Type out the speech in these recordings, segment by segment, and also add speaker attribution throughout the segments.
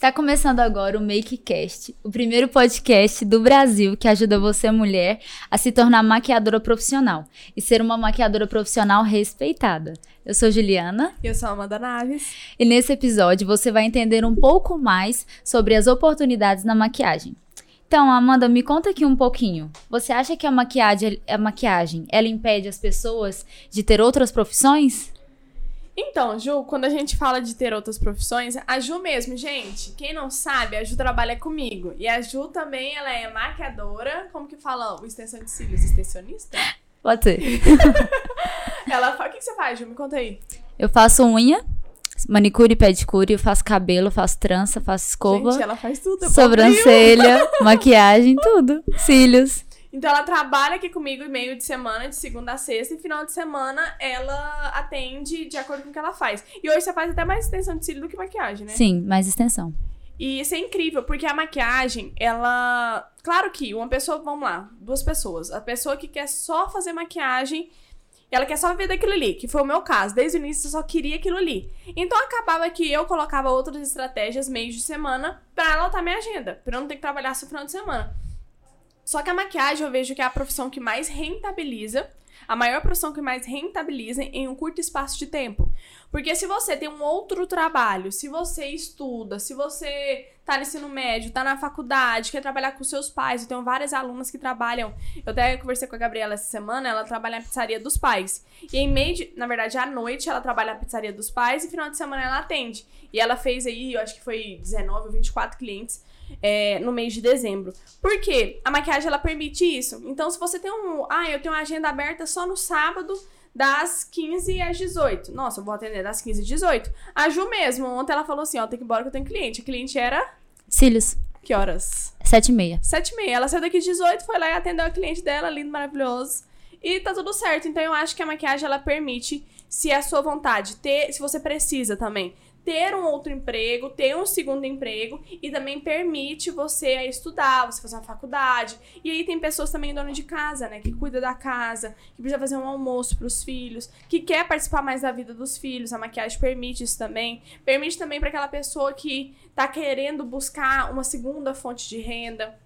Speaker 1: Está começando agora o MakeCast, o primeiro podcast do Brasil que ajuda você, mulher, a se tornar maquiadora profissional e ser uma maquiadora profissional respeitada. Eu sou Juliana.
Speaker 2: Eu sou a Amanda Naves.
Speaker 1: E nesse episódio você vai entender um pouco mais sobre as oportunidades na maquiagem. Então, Amanda, me conta aqui um pouquinho. Você acha que a maquiagem, a maquiagem ela impede as pessoas de ter outras profissões?
Speaker 2: Então, Ju, quando a gente fala de ter outras profissões, a Ju mesmo, gente, quem não sabe, a Ju trabalha comigo. E a Ju também, ela é maquiadora, como que fala o extensão de cílios? Extensionista?
Speaker 1: Pode ser.
Speaker 2: ela fala, o que você faz, Ju? Me conta aí.
Speaker 1: Eu faço unha, manicure e pedicure, eu faço cabelo, faço trança, faço escova.
Speaker 2: Gente, ela faz tudo.
Speaker 1: Sobrancelha, maquiagem, tudo. Cílios.
Speaker 2: Então ela trabalha aqui comigo meio de semana, de segunda a sexta, e final de semana ela atende de acordo com o que ela faz. E hoje você faz até mais extensão de cílio do que maquiagem, né?
Speaker 1: Sim, mais extensão.
Speaker 2: E isso é incrível, porque a maquiagem, ela. Claro que uma pessoa, vamos lá, duas pessoas. A pessoa que quer só fazer maquiagem, ela quer só ver daquilo ali, que foi o meu caso. Desde o início eu só queria aquilo ali. Então acabava que eu colocava outras estratégias meio de semana pra lotar minha agenda, pra eu não ter que trabalhar só final de semana. Só que a maquiagem eu vejo que é a profissão que mais rentabiliza, a maior profissão que mais rentabiliza em um curto espaço de tempo. Porque se você tem um outro trabalho, se você estuda, se você tá no ensino médio, tá na faculdade, quer trabalhar com seus pais, eu tenho várias alunas que trabalham. Eu até conversei com a Gabriela essa semana, ela trabalha na pizzaria dos pais. E em meio de, na verdade, à noite ela trabalha na pizzaria dos pais e final de semana ela atende. E ela fez aí, eu acho que foi 19 ou 24 clientes é, no mês de dezembro. Por quê? A maquiagem ela permite isso. Então, se você tem um. Ah, eu tenho uma agenda aberta só no sábado das 15 às 18. Nossa, eu vou atender das 15 às 18. A Ju mesmo, ontem ela falou assim: ó, tem que ir embora que eu tenho cliente. A cliente era.
Speaker 1: Cílios.
Speaker 2: Que horas?
Speaker 1: Sete e meia.
Speaker 2: Sete e meia. Ela saiu daqui às 18, foi lá e atendeu a cliente dela, lindo, maravilhoso. E tá tudo certo. Então eu acho que a maquiagem ela permite, se é a sua vontade, ter, se você precisa também, ter um outro emprego, ter um segundo emprego e também permite você estudar, você fazer uma faculdade. E aí tem pessoas também dona de casa, né, que cuida da casa, que precisa fazer um almoço para os filhos, que quer participar mais da vida dos filhos. A maquiagem permite isso também. Permite também para aquela pessoa que tá querendo buscar uma segunda fonte de renda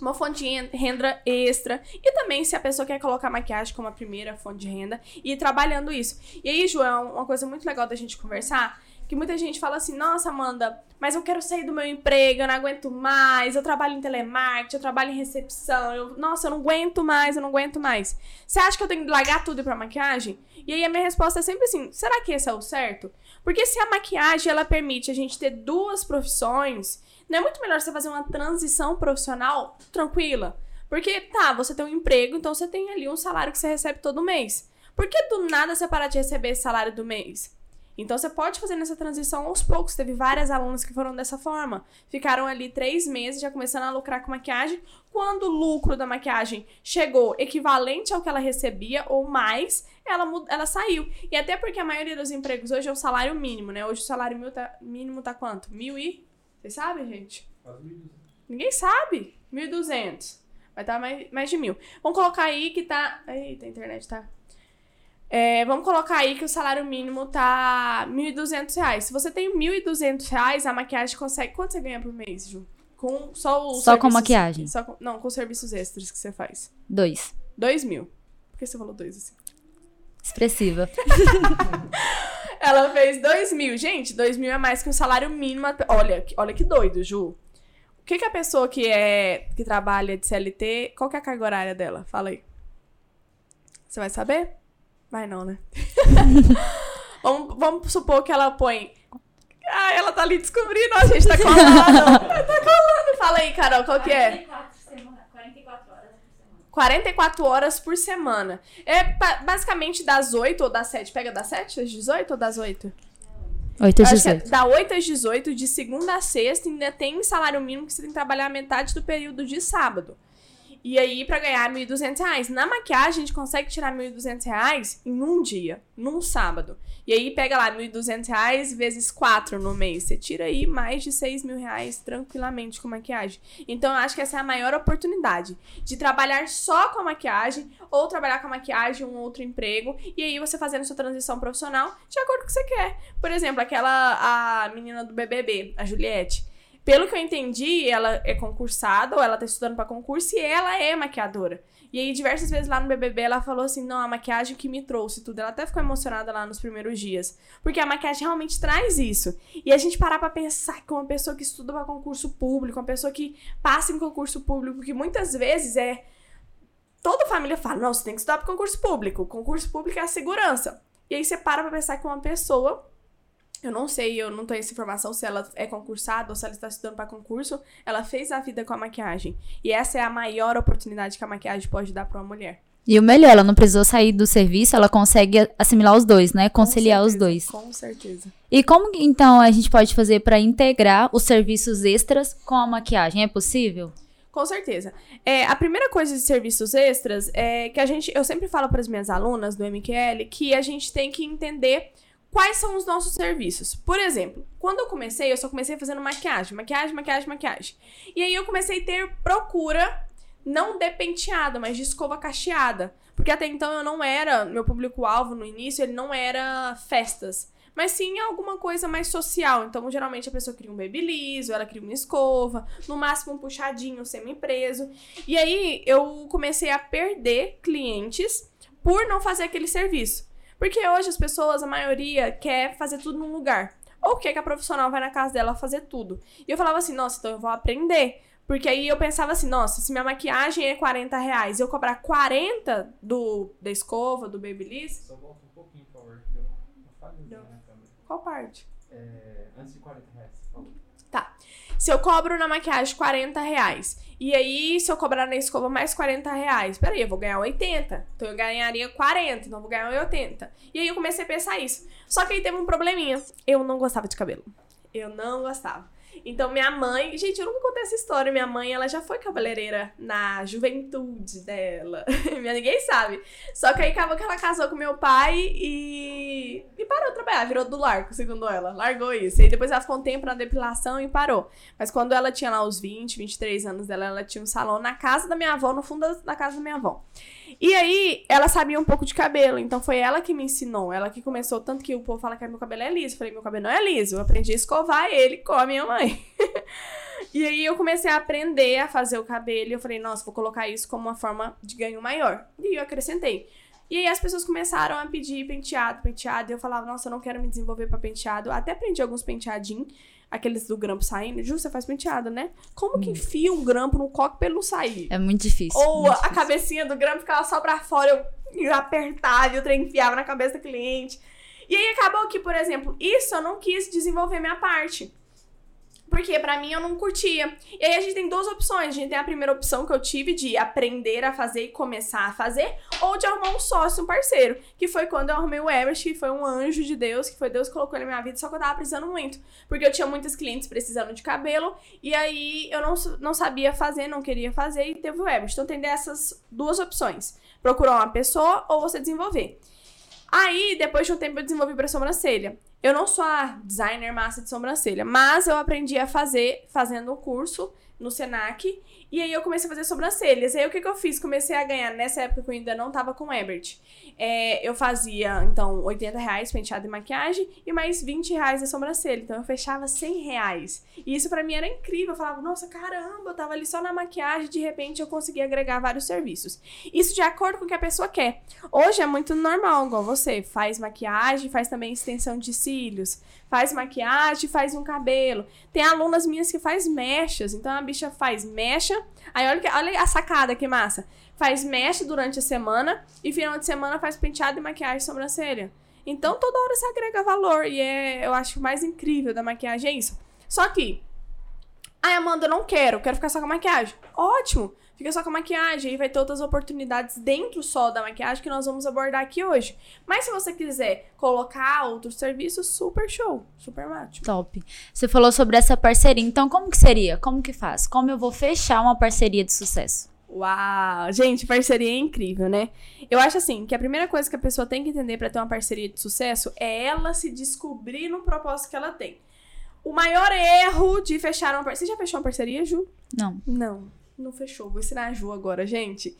Speaker 2: uma fonte de renda extra. E também se a pessoa quer colocar maquiagem como a primeira fonte de renda e ir trabalhando isso. E aí, João, uma coisa muito legal da gente conversar que muita gente fala assim: nossa, Amanda, mas eu quero sair do meu emprego, eu não aguento mais, eu trabalho em telemarketing, eu trabalho em recepção, eu, nossa, eu não aguento mais, eu não aguento mais. Você acha que eu tenho que largar tudo pra maquiagem? E aí a minha resposta é sempre assim: será que esse é o certo? Porque se a maquiagem ela permite a gente ter duas profissões, não é muito melhor você fazer uma transição profissional tranquila? Porque tá, você tem um emprego, então você tem ali um salário que você recebe todo mês. Por que do nada você parar de receber esse salário do mês? Então você pode fazer nessa transição aos poucos. Teve várias alunas que foram dessa forma. Ficaram ali três meses já começando a lucrar com maquiagem. Quando o lucro da maquiagem chegou equivalente ao que ela recebia ou mais, ela, ela saiu. E até porque a maioria dos empregos hoje é o salário mínimo, né? Hoje o salário mínimo tá, mínimo tá quanto? Mil e. Vocês sabem, gente? Ninguém sabe. 1.200. Vai estar tá mais, mais de mil. Vamos colocar aí que tá. Eita, a internet tá. É, vamos colocar aí que o salário mínimo tá R$ 1.200. Se você tem R$ 1.200, a maquiagem consegue. Quanto você ganha por mês, Ju? Com só o
Speaker 1: Só com maquiagem.
Speaker 2: Só com, não, com serviços extras que você faz.
Speaker 1: Dois.
Speaker 2: Dois mil. Por que você falou dois assim?
Speaker 1: Expressiva.
Speaker 2: Ela fez dois mil. Gente, dois mil é mais que um salário mínimo. Olha, olha que doido, Ju. O que, que a pessoa que é que trabalha de CLT, qual que é a carga horária dela? Fala aí. Você vai saber? Vai não, né? vamos, vamos supor que ela põe. Ah, ela tá ali descobrindo, a gente tá colando. tá colando. Fala aí, Carol, qual que é?
Speaker 3: 44 horas por semana.
Speaker 2: 44 horas por semana. É basicamente das 8 ou das 7. Pega das 7 às 18 ou das 8?
Speaker 1: 8 às 18.
Speaker 2: É da 8 às 18, de segunda a sexta, ainda tem salário mínimo que você tem que trabalhar metade do período de sábado. E aí, para ganhar R$ 1.200. Na maquiagem, a gente consegue tirar R$ 1.200 em um dia, num sábado. E aí, pega lá R$ 1.200 vezes 4 no mês. Você tira aí mais de R$ mil reais tranquilamente com maquiagem. Então, eu acho que essa é a maior oportunidade de trabalhar só com a maquiagem ou trabalhar com a maquiagem um outro emprego. E aí, você fazendo sua transição profissional de acordo com o que você quer. Por exemplo, aquela a menina do BBB, a Juliette Pelo que eu entendi, ela é concursada ou ela tá estudando pra concurso e ela é maquiadora. E aí, diversas vezes lá no BBB, ela falou assim: não, a maquiagem que me trouxe tudo. Ela até ficou emocionada lá nos primeiros dias. Porque a maquiagem realmente traz isso. E a gente parar pra pensar que uma pessoa que estuda pra concurso público, uma pessoa que passa em concurso público, que muitas vezes é. Toda família fala: não, você tem que estudar pra concurso público. Concurso público é a segurança. E aí você para pra pensar que uma pessoa eu não sei, eu não tenho essa informação se ela é concursada ou se ela está estudando para concurso. Ela fez a vida com a maquiagem. E essa é a maior oportunidade que a maquiagem pode dar para uma mulher.
Speaker 1: E o melhor, ela não precisou sair do serviço, ela consegue assimilar os dois, né? Conciliar
Speaker 2: Com
Speaker 1: os
Speaker 2: certeza,
Speaker 1: dois.
Speaker 2: Com certeza.
Speaker 1: E como então a gente pode fazer para integrar os serviços extras com a maquiagem? É possível?
Speaker 2: Com certeza. É, a primeira coisa de serviços extras é que a gente. Eu sempre falo para as minhas alunas do MQL que a gente tem que entender quais são os nossos serviços. Por exemplo, quando eu comecei, eu só comecei fazendo maquiagem, maquiagem, maquiagem, maquiagem. E aí eu comecei a ter procura, não de penteada, mas de escova cacheada. Porque até então eu não era, meu público-alvo no início, ele não era festas. Mas sim alguma coisa mais social. Então, geralmente a pessoa cria um babyliss, ou ela cria uma escova, no máximo um puxadinho semi-preso. E aí eu comecei a perder clientes por não fazer aquele serviço. Porque hoje as pessoas, a maioria, quer fazer tudo num lugar. Ou quer que a profissional vai na casa dela fazer tudo. E eu falava assim, nossa, então eu vou aprender. Porque aí eu pensava assim, nossa, se minha maquiagem é 40 reais, eu cobrar 40 do, da escova, do babyliss,
Speaker 4: Só volta um pouquinho, por favor, que deu uma, uma falhazinha
Speaker 2: Deu.
Speaker 4: na câmera.
Speaker 2: qual parte?
Speaker 4: É, antes de 40 reais, você falou.
Speaker 2: Se eu cobro na maquiagem 40 reais, e aí se eu cobrar na escova mais 40 reais, peraí, eu vou ganhar 80. Então eu ganharia 40, então eu vou ganhar 80. E aí eu comecei a pensar isso. Só que aí teve um probleminha. Eu não gostava de cabelo. Eu não gostava. Então minha mãe, gente, eu nunca contei essa história. Minha mãe, ela já foi cabeleireira na juventude dela. Ninguém sabe. Só que aí acabou que ela casou com meu pai e e parou de trabalhar, virou do largo, segundo ela. Largou isso. E depois ela ficou um tempo na depilação e parou. Mas quando ela tinha lá os 20, 23 anos dela, ela tinha um salão na casa da minha avó, no fundo da casa da minha avó. E aí, ela sabia um pouco de cabelo, então foi ela que me ensinou. Ela que começou, tanto que o povo fala que meu cabelo é liso. Eu falei, meu cabelo não é liso. Eu aprendi a escovar ele com a minha mãe. e aí eu comecei a aprender a fazer o cabelo. E eu falei, nossa, vou colocar isso como uma forma de ganho maior. E eu acrescentei. E aí as pessoas começaram a pedir penteado, penteado. E eu falava, nossa, eu não quero me desenvolver pra penteado. Até aprendi alguns penteadinhos, aqueles do grampo saindo. Ju, você faz penteado, né? Como que enfia um grampo no coque pra ele não sair?
Speaker 1: É muito difícil.
Speaker 2: Ou
Speaker 1: muito
Speaker 2: a
Speaker 1: difícil.
Speaker 2: cabecinha do grampo ficava só pra fora, eu, eu apertava e o trem enfiava na cabeça do cliente. E aí acabou que, por exemplo, isso eu não quis desenvolver minha parte. Porque pra mim eu não curtia. E aí a gente tem duas opções. A gente tem a primeira opção que eu tive de aprender a fazer e começar a fazer, ou de arrumar um sócio, um parceiro. Que foi quando eu arrumei o Everest, que foi um anjo de Deus, que foi Deus que colocou ele na minha vida, só que eu tava precisando muito. Porque eu tinha muitos clientes precisando de cabelo, e aí eu não, não sabia fazer, não queria fazer, e teve o Everest. Então tem dessas duas opções. Procurar uma pessoa ou você desenvolver. Aí, depois de um tempo, eu desenvolvi pra sobrancelha. Eu não sou a designer massa de sobrancelha, mas eu aprendi a fazer fazendo um curso no Senac. E aí eu comecei a fazer sobrancelhas. Aí o que, que eu fiz? Comecei a ganhar, nessa época que eu ainda não tava com o Ebert. É, eu fazia, então, 80 reais penteado e maquiagem e mais 20 reais a sobrancelha. Então eu fechava 100 reais. E isso pra mim era incrível. Eu falava, nossa, caramba, eu tava ali só na maquiagem, de repente eu consegui agregar vários serviços. Isso de acordo com o que a pessoa quer. Hoje é muito normal, igual você. Faz maquiagem, faz também extensão de cílios, faz maquiagem, faz um cabelo. Tem alunas minhas que faz mechas. Então a bicha faz mecha. Aí olha, que- olha a sacada que massa. Faz mecha durante a semana e final de semana faz penteado e maquiagem e sobrancelha. Então toda hora você agrega valor. E é, eu acho mais incrível da maquiagem é isso. Só que. Ai, Amanda, eu não quero, quero ficar só com a maquiagem. Ótimo! Fica só com a maquiagem e vai ter outras oportunidades dentro só da maquiagem que nós vamos abordar aqui hoje. Mas se você quiser colocar outros serviços, super show, super ótimo.
Speaker 1: Top. Você falou sobre essa parceria. Então, como que seria? Como que faz? Como eu vou fechar uma parceria de sucesso?
Speaker 2: Uau! Gente, parceria é incrível, né? Eu acho assim que a primeira coisa que a pessoa tem que entender pra ter uma parceria de sucesso é ela se descobrir no propósito que ela tem. O maior erro de fechar uma parceria. Você já fechou uma parceria, Ju?
Speaker 1: Não.
Speaker 2: Não, não fechou. Vou ensinar a Ju agora, gente.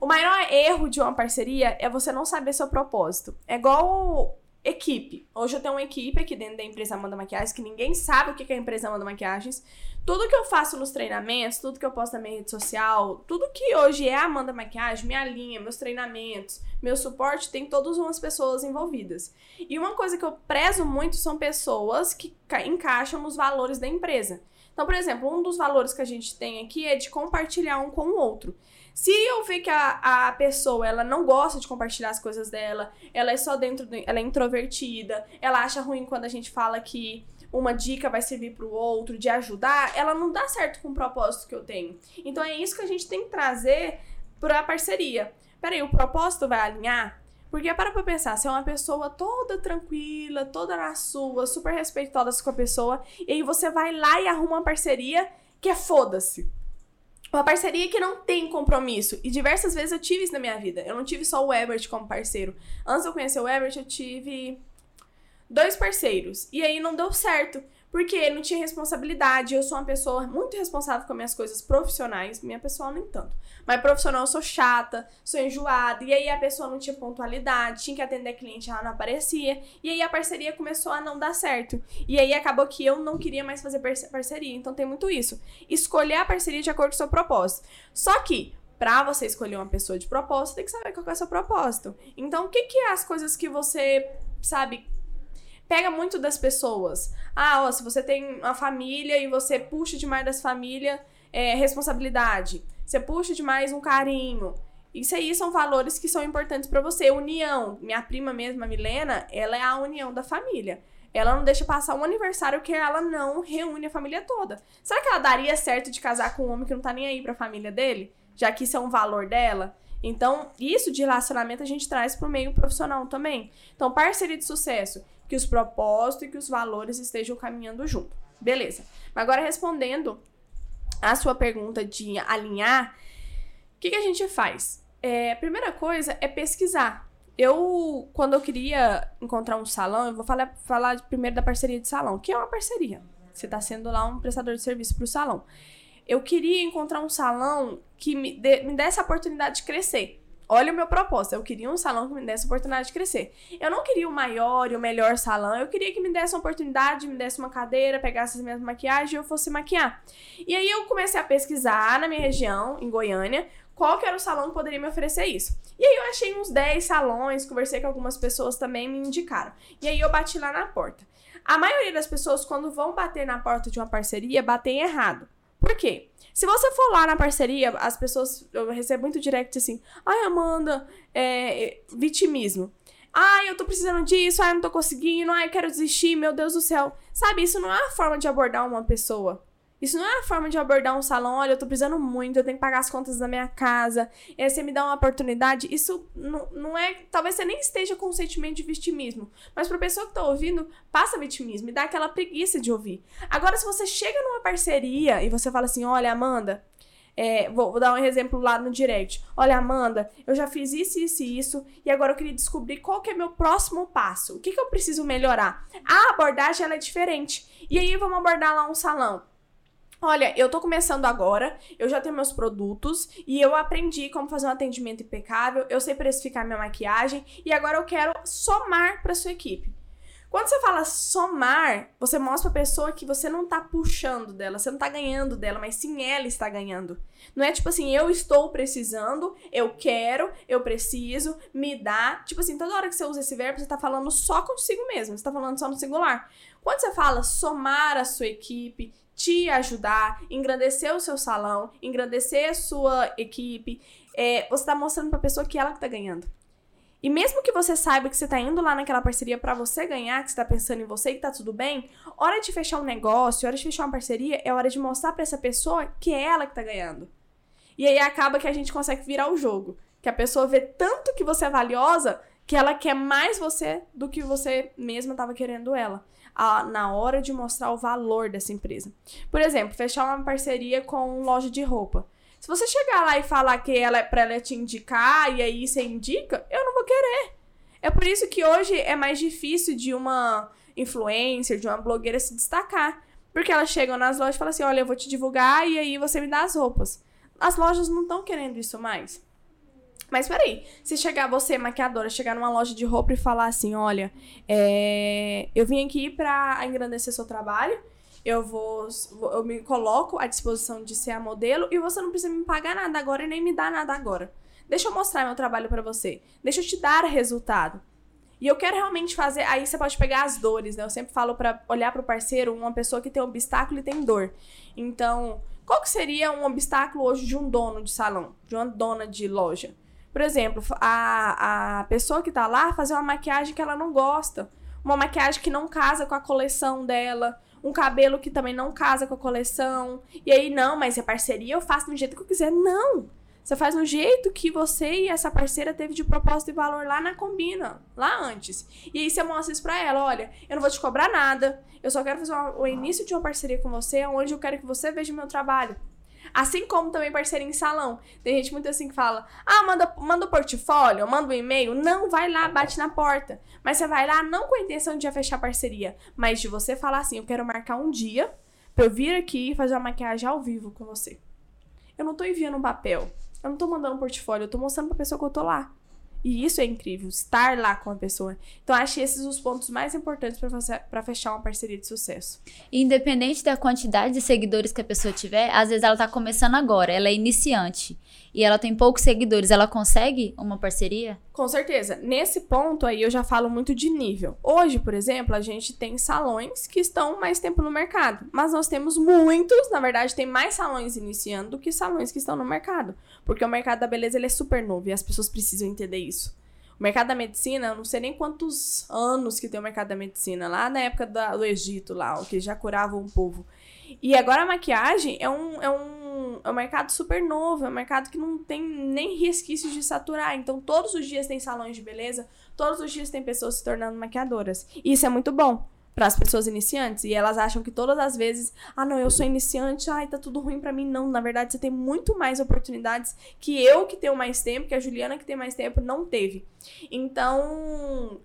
Speaker 2: O maior erro de uma parceria é você não saber seu propósito. É igual equipe. Hoje eu tenho uma equipe aqui dentro da empresa Amanda Maquiagens, que ninguém sabe o que é a empresa Amanda Maquiagens. Tudo que eu faço nos treinamentos, tudo que eu posto na minha rede social, tudo que hoje é Amanda Maquiagem, minha linha, meus treinamentos, meu suporte, tem todas umas pessoas envolvidas. E uma coisa que eu prezo muito são pessoas que ca- encaixam nos valores da empresa. Então, por exemplo, um dos valores que a gente tem aqui é de compartilhar um com o outro. Se eu ver que a, a pessoa ela não gosta de compartilhar as coisas dela, ela é só dentro, do, ela é introvertida, ela acha ruim quando a gente fala que uma dica vai servir pro outro, de ajudar, ela não dá certo com o propósito que eu tenho. Então é isso que a gente tem que trazer pra parceria. Peraí, o propósito vai alinhar? Porque para pra pensar, se é uma pessoa toda tranquila, toda na sua, super respeitosa com a pessoa, e aí você vai lá e arruma uma parceria que é foda-se. Uma parceria que não tem compromisso. E diversas vezes eu tive isso na minha vida. Eu não tive só o Ebert como parceiro. Antes de eu conhecer o Ebert, eu tive dois parceiros. E aí não deu certo. Porque não tinha responsabilidade. Eu sou uma pessoa muito responsável com as minhas coisas profissionais. Minha pessoal nem tanto. Mas profissional eu sou chata, sou enjoada. E aí a pessoa não tinha pontualidade, tinha que atender cliente, ela não aparecia. E aí a parceria começou a não dar certo. E aí acabou que eu não queria mais fazer parce- parceria. Então tem muito isso. Escolher a parceria de acordo com o seu propósito. Só que Pra você escolher uma pessoa de propósito, tem que saber qual é o seu propósito. Então, o que, que é as coisas que você, sabe, pega muito das pessoas? Ah, ó, se você tem uma família e você puxa demais das famílias, é responsabilidade. Você puxa demais um carinho. Isso aí são valores que são importantes pra você. União. Minha prima mesmo, a Milena, ela é a união da família. Ela não deixa passar um aniversário que ela não reúne a família toda. Será que ela daria certo de casar com um homem que não tá nem aí pra família dele? Já que isso é um valor dela? Então, isso de relacionamento a gente traz pro meio profissional também. Então, parceria de sucesso, que os propósitos e que os valores estejam caminhando junto. Beleza. Agora respondendo a sua pergunta de alinhar, o que, que a gente faz? É, a primeira coisa é pesquisar. Eu, quando eu queria encontrar um salão, eu vou falar, falar primeiro da parceria de salão. O que é uma parceria? Você está sendo lá um prestador de serviço para o salão. Eu queria encontrar um salão que me, dê, me desse a oportunidade de crescer. Olha o meu propósito. Eu queria um salão que me desse a oportunidade de crescer. Eu não queria o maior e o melhor salão. Eu queria que me desse uma oportunidade, me desse uma cadeira, pegasse as minhas maquiagens e eu fosse maquiar. E aí eu comecei a pesquisar na minha região, em Goiânia, qual que era o salão que poderia me oferecer isso. E aí eu achei uns 10 salões, conversei com algumas pessoas também, me indicaram. E aí eu bati lá na porta. A maioria das pessoas, quando vão bater na porta de uma parceria, batem errado. Por quê? Se você for lá na parceria, as pessoas. Eu recebo muito direct assim. Ai, Amanda, é, vitimismo. Ai, eu tô precisando disso, ai, eu não tô conseguindo, ai, eu quero desistir, meu Deus do céu. Sabe, isso não é a forma de abordar uma pessoa. Isso não é a forma de abordar um salão, olha, eu tô precisando muito, eu tenho que pagar as contas da minha casa, e aí você me dá uma oportunidade. Isso não, não é. Talvez você nem esteja com um sentimento de vitimismo. Mas pra pessoa que tá ouvindo, passa vitimismo e dá aquela preguiça de ouvir. Agora, se você chega numa parceria e você fala assim: olha, Amanda, é, vou, vou, dar um exemplo lá no direct. Olha, Amanda, eu já fiz isso, isso e isso, e agora eu queria descobrir qual que é meu próximo passo. O que, que eu preciso melhorar? A abordagem ela é diferente. E aí vamos abordar lá um salão. Olha, eu tô começando agora, eu já tenho meus produtos e eu aprendi como fazer um atendimento impecável, eu sei precificar minha maquiagem e agora eu quero somar para sua equipe. Quando você fala somar, você mostra pra pessoa que você não tá puxando dela, você não tá ganhando dela, mas sim ela está ganhando. Não é tipo assim, eu estou precisando, eu quero, eu preciso, me dá. Tipo assim, toda hora que você usa esse verbo, você tá falando só consigo mesmo, você tá falando só no singular. Quando você fala somar a sua equipe, te ajudar, engrandecer o seu salão, engrandecer a sua equipe, é, você tá mostrando pra pessoa que ela que tá ganhando. E mesmo que você saiba que você tá indo lá naquela parceria para você ganhar, que você tá pensando em você e que tá tudo bem, hora de fechar um negócio, hora de fechar uma parceria, é hora de mostrar para essa pessoa que é ela que tá ganhando. E aí acaba que a gente consegue virar o jogo. Que a pessoa vê tanto que você é valiosa que ela quer mais você do que você mesma tava querendo ela. A, na hora de mostrar o valor dessa empresa. Por exemplo, fechar uma parceria com loja de roupa. Se você chegar lá e falar que ela é pra ela te indicar e aí você indica, eu não vou querer. É por isso que hoje é mais difícil de uma influencer, de uma blogueira se destacar. Porque elas chegam nas lojas e falam assim: olha, eu vou te divulgar e aí você me dá as roupas. As lojas não estão querendo isso mais. Mas peraí, se chegar você, maquiadora, chegar numa loja de roupa e falar assim, olha, é, eu vim aqui pra engrandecer seu trabalho, eu vou, eu me coloco à disposição de ser a modelo e você não precisa me pagar nada agora e nem me dar nada agora. Deixa eu mostrar meu trabalho pra você. Deixa eu te dar resultado. E eu quero realmente fazer. Aí você pode pegar as dores, né? Eu sempre falo pra olhar pro parceiro uma pessoa que tem obstáculo e tem dor. Então, qual que seria um obstáculo hoje de um dono de salão, de uma dona de loja? Por exemplo, a, a pessoa que tá lá fazer uma maquiagem que ela não gosta. Uma maquiagem que não casa com a coleção dela. Um cabelo que também não casa com a coleção. E aí, não, mas é parceria, eu faço do jeito que eu quiser. Não! Você faz no jeito que você e essa parceira teve de propósito e valor lá na combina, lá antes. E aí você mostra isso pra ela, olha, eu não vou te cobrar nada, eu só quero fazer uma, o início de uma parceria com você, onde eu quero que você veja o meu trabalho. Assim como também parceria em salão. Tem gente muito assim que fala: ah, manda, manda o portfólio, manda um e-mail. Não, vai lá, bate na porta. Mas você vai lá não com a intenção de já fechar parceria, mas de você falar assim: eu quero marcar um dia pra eu vir aqui e fazer uma maquiagem ao vivo com você. Eu não tô enviando um papel. Eu não tô mandando um portfólio, eu tô mostrando pra pessoa que eu tô lá. E isso é incrível, estar lá com a pessoa. Então, acho esses os pontos mais importantes para fechar uma parceria de sucesso.
Speaker 1: Independente da quantidade de seguidores que a pessoa tiver, às vezes ela tá começando agora, ela é iniciante e ela tem poucos seguidores, ela consegue uma parceria?
Speaker 2: Com certeza. Nesse ponto aí eu já falo muito de nível. Hoje, por exemplo, a gente tem salões que estão mais tempo no mercado, mas nós temos muitos, na verdade, tem mais salões iniciando do que salões que estão no mercado, porque o mercado da beleza ele é super novo e as pessoas precisam entender isso. O mercado da medicina, eu não sei nem quantos anos que tem o mercado da medicina, lá na época da, do Egito, lá, o que já curava um povo. E agora a maquiagem é um, é um, é um mercado super novo, é um mercado que não tem nem resquícios de saturar. Então, todos os dias tem salões de beleza, todos os dias tem pessoas se tornando maquiadoras. E isso é muito bom para as pessoas iniciantes e elas acham que todas as vezes, ah, não, eu sou iniciante, ai, tá tudo ruim para mim. Não, na verdade, você tem muito mais oportunidades que eu que tenho mais tempo, que a Juliana que tem mais tempo não teve. Então,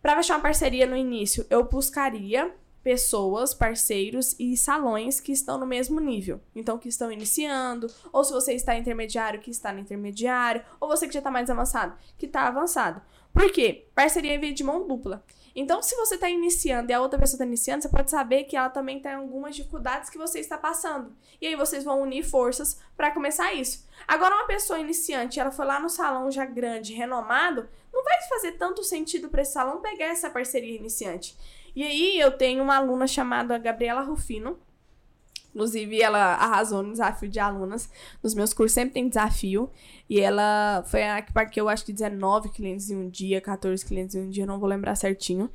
Speaker 2: para fechar uma parceria no início, eu buscaria pessoas, parceiros e salões que estão no mesmo nível. Então, que estão iniciando, ou se você está intermediário, que está no intermediário, ou você que já está mais avançado, que está avançado. Por quê? Parceria via de mão dupla. Então, se você está iniciando e a outra pessoa está iniciando, você pode saber que ela também tem algumas dificuldades que você está passando. E aí vocês vão unir forças para começar isso. Agora, uma pessoa iniciante, ela foi lá no salão já grande, renomado, não vai fazer tanto sentido para esse salão pegar essa parceria iniciante. E aí eu tenho uma aluna chamada Gabriela Rufino, Inclusive, ela arrasou no desafio de alunas. Nos meus cursos sempre tem desafio. E ela foi a que parqueou, acho que 19 clientes em um dia, 14 clientes em um dia, não vou lembrar certinho.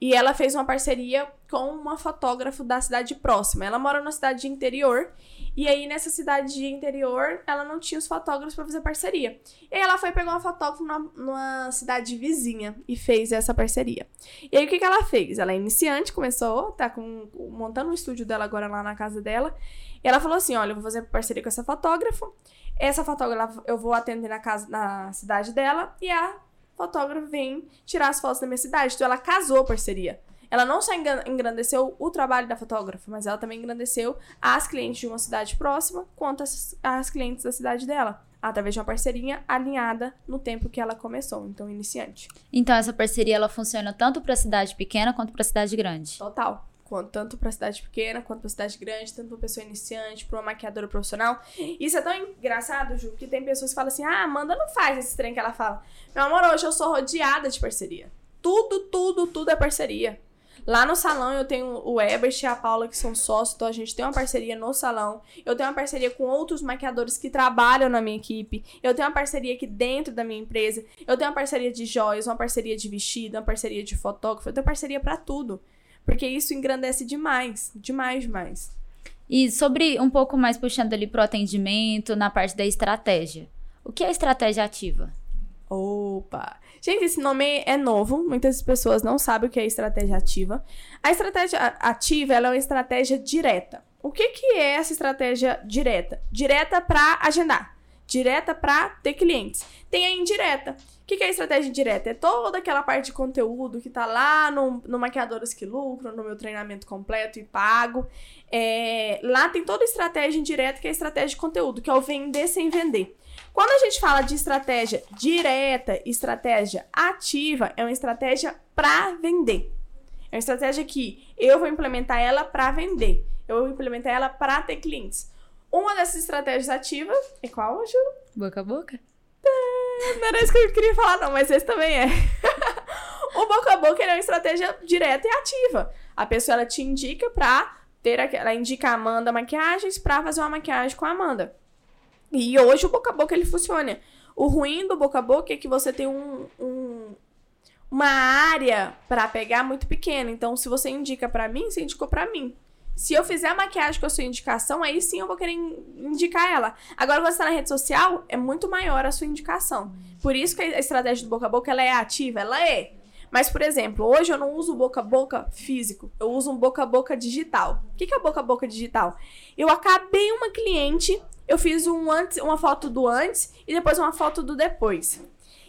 Speaker 2: E ela fez uma parceria com uma fotógrafa da cidade próxima. Ela mora numa cidade de interior. E aí, nessa cidade de interior, ela não tinha os fotógrafos para fazer parceria. E aí, ela foi pegar uma fotógrafa numa, numa, cidade vizinha e fez essa parceria. E aí, o que, que ela fez? Ela é iniciante, começou, tá com, montando um estúdio dela agora lá na casa dela. E ela falou assim: Olha, eu vou fazer parceria com essa fotógrafa. Essa fotógrafa eu vou atender na casa, na cidade dela. E a fotógrafa vem tirar as fotos da minha cidade. Então, ela casou a parceria. Ela não só engrandeceu o trabalho da fotógrafa, mas ela também engrandeceu as clientes de uma cidade próxima, quanto as, as clientes da cidade dela através de uma parceria alinhada no tempo que ela começou, então iniciante.
Speaker 1: Então essa parceria ela funciona tanto para cidade pequena quanto para cidade grande.
Speaker 2: Total. Quanto, tanto para cidade pequena quanto para cidade grande, tanto para pessoa iniciante, para uma maquiadora profissional. Isso é tão engraçado, Ju, que tem pessoas que falam assim: "Ah, Amanda não faz esse trem que ela fala". Meu amor, hoje eu sou rodeada de parceria. Tudo, tudo, tudo é parceria. Lá no salão eu tenho o Ebert e a Paula que são sócios, então a gente tem uma parceria no salão. Eu tenho uma parceria com outros maquiadores que trabalham na minha equipe. Eu tenho uma parceria aqui dentro da minha empresa. Eu tenho uma parceria de joias, uma parceria de vestido, uma parceria de fotógrafo. Eu tenho parceria para tudo. Porque isso engrandece demais, demais, demais.
Speaker 1: E sobre um pouco mais puxando ali pro atendimento, na parte da estratégia. O que é estratégia ativa?
Speaker 2: Opa! Gente, esse nome é novo, muitas pessoas não sabem o que é estratégia ativa. A estratégia ativa é uma estratégia direta. O que, que é essa estratégia direta? Direta para agendar. direta para ter clientes. Tem a indireta. O que, que é a estratégia indireta? É toda aquela parte de conteúdo que tá lá no, no Maquiadoras que Lucram, no meu treinamento completo e pago. É, lá tem toda estratégia indireta, que é a estratégia de conteúdo, que é o vender sem vender. Quando a gente fala de estratégia direta, estratégia ativa, é uma estratégia para vender. É uma estratégia que eu vou implementar ela para vender. Eu vou implementar ela para ter clientes. Uma dessas estratégias ativas é qual, Ju?
Speaker 1: Boca a boca?
Speaker 2: Não era isso que eu queria falar, não, mas esse também é. o boca a boca é uma estratégia direta e ativa. A pessoa ela te indica pra ter aquela. Ela indica a Amanda maquiagens pra fazer uma maquiagem com a Amanda. E hoje o boca a boca ele funciona. O ruim do boca a boca é que você tem um, um uma área para pegar muito pequena. Então, se você indica para mim, você indicou para mim. Se eu fizer a maquiagem com a sua indicação, aí sim eu vou querer indicar ela. Agora, quando você tá na rede social, é muito maior a sua indicação. Por isso que a estratégia do boca a boca ela é ativa, ela é. Mas, por exemplo, hoje eu não uso boca a boca físico, eu uso um boca a boca digital. O que é boca a boca digital? Eu acabei uma cliente, eu fiz um antes, uma foto do antes e depois uma foto do depois.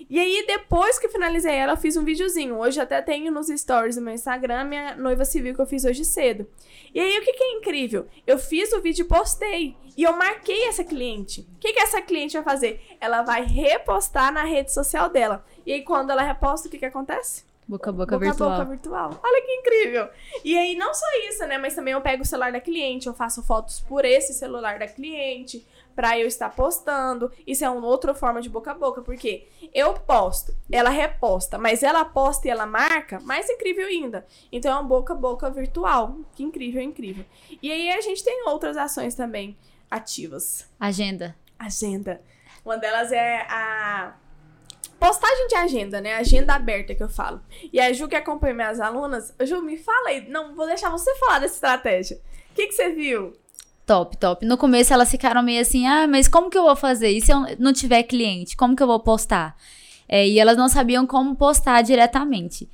Speaker 2: E aí, depois que finalizei ela, eu fiz um videozinho. Hoje até tenho nos stories do meu Instagram, minha noiva civil que eu fiz hoje cedo. E aí, o que, que é incrível? Eu fiz o vídeo e postei. E eu marquei essa cliente. O que, que essa cliente vai fazer? Ela vai repostar na rede social dela. E aí, quando ela reposta, o que, que acontece?
Speaker 1: Boca a boca,
Speaker 2: boca
Speaker 1: virtual.
Speaker 2: a boca virtual. Olha que incrível. E aí, não só isso, né? Mas também eu pego o celular da cliente, eu faço fotos por esse celular da cliente para eu estar postando. Isso é uma outra forma de boca a boca, porque eu posto, ela reposta, mas ela posta e ela marca, mais incrível ainda. Então é um boca a boca virtual. Que incrível, incrível. E aí a gente tem outras ações também ativas.
Speaker 1: Agenda.
Speaker 2: Agenda. Uma delas é a postagem de agenda, né? Agenda aberta que eu falo. E a Ju que acompanha minhas alunas, Ju, me fala aí. Não, vou deixar você falar dessa estratégia. O que, que você viu?
Speaker 1: Top, top. No começo elas ficaram meio assim, ah, mas como que eu vou fazer? E se eu não tiver cliente, como que eu vou postar? É, e elas não sabiam como postar diretamente.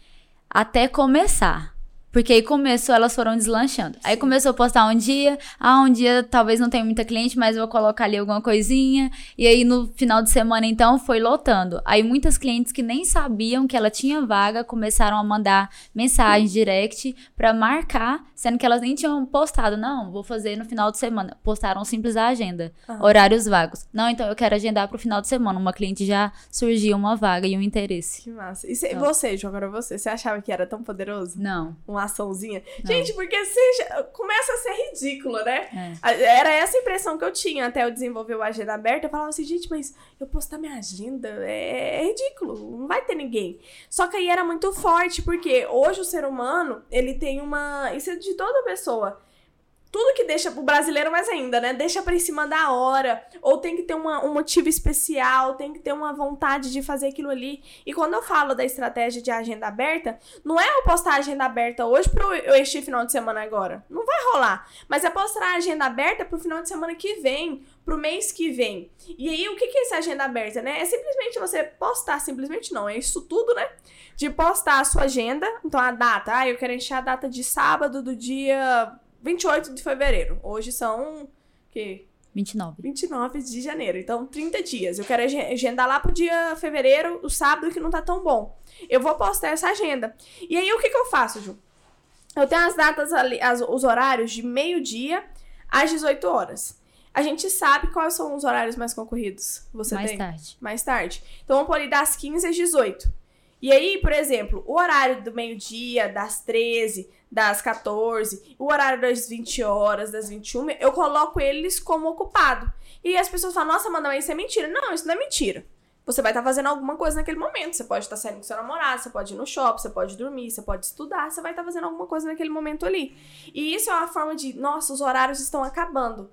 Speaker 1: Até começar. Porque aí começou, elas foram deslanchando. Aí começou a postar um dia, ah, um dia talvez não tenha muita cliente, mas vou colocar ali alguma coisinha. E aí no final de semana, então, foi lotando. Aí muitas clientes que nem sabiam que ela tinha vaga começaram a mandar mensagem direct para marcar, sendo que elas nem tinham postado. Não, vou fazer no final de semana. Postaram simples a agenda,
Speaker 2: Aham.
Speaker 1: horários vagos. Não, então eu quero agendar pro final de semana. Uma cliente já surgiu uma vaga e um interesse.
Speaker 2: Que massa. E cê,
Speaker 1: Top.
Speaker 2: você, Ju, agora você, você achava que era tão poderoso?
Speaker 1: Não.
Speaker 2: Uma açãozinha?
Speaker 1: Não.
Speaker 2: Gente, porque começa a ser ridículo, né?
Speaker 1: É.
Speaker 2: Era essa a impressão que eu tinha até eu desenvolver o Agenda Aberta. Eu falava assim, gente, mas eu postar minha agenda é, é ridículo, não vai ter ninguém. Só que aí era muito forte, porque hoje o ser humano, ele tem uma. Isso é de toda pessoa. Tudo que deixa o brasileiro mais ainda, né? Deixa pra em cima da hora. Ou tem que ter uma- um motivo especial, tem que ter uma vontade de fazer aquilo ali. E quando eu falo da estratégia de agenda aberta, não é eu postar a agenda aberta hoje pro este final de semana agora. Não vai rolar. Mas é postar a agenda aberta pro final de semana que vem, pro mês que vem. E aí, o que é essa agenda aberta, né? É simplesmente você postar, simplesmente não, é isso tudo, né? De postar a sua agenda, então a data, ah, eu quero encher a data de sábado do dia 28 de fevereiro. Hoje são, que
Speaker 1: 29.
Speaker 2: 29 de janeiro. Então, 30 dias. Eu quero ag- agendar lá pro dia fevereiro, o sábado que não tá tão bom. Eu vou postar essa agenda. E aí, o que que eu faço, Ju? Eu tenho as datas ali, as- os horários de meio-dia às 18 horas. A gente sabe quais são os horários mais concorridos. Você
Speaker 1: Mais
Speaker 2: tem?
Speaker 1: tarde.
Speaker 2: mais tarde. Então vamos pôr ali das 15 às 18. E aí, por exemplo, o horário do meio-dia, das 13, das 14, o horário das 20 horas, das 21, eu coloco eles como ocupado. E as pessoas falam, nossa, Amanda, mas isso é mentira. Não, isso não é mentira. Você vai estar fazendo alguma coisa naquele momento. Você pode estar saindo com seu namorado, você pode ir no shopping, você pode dormir, você pode estudar, você vai estar fazendo alguma coisa naquele momento ali. E isso é uma forma de, nossa, os horários estão acabando.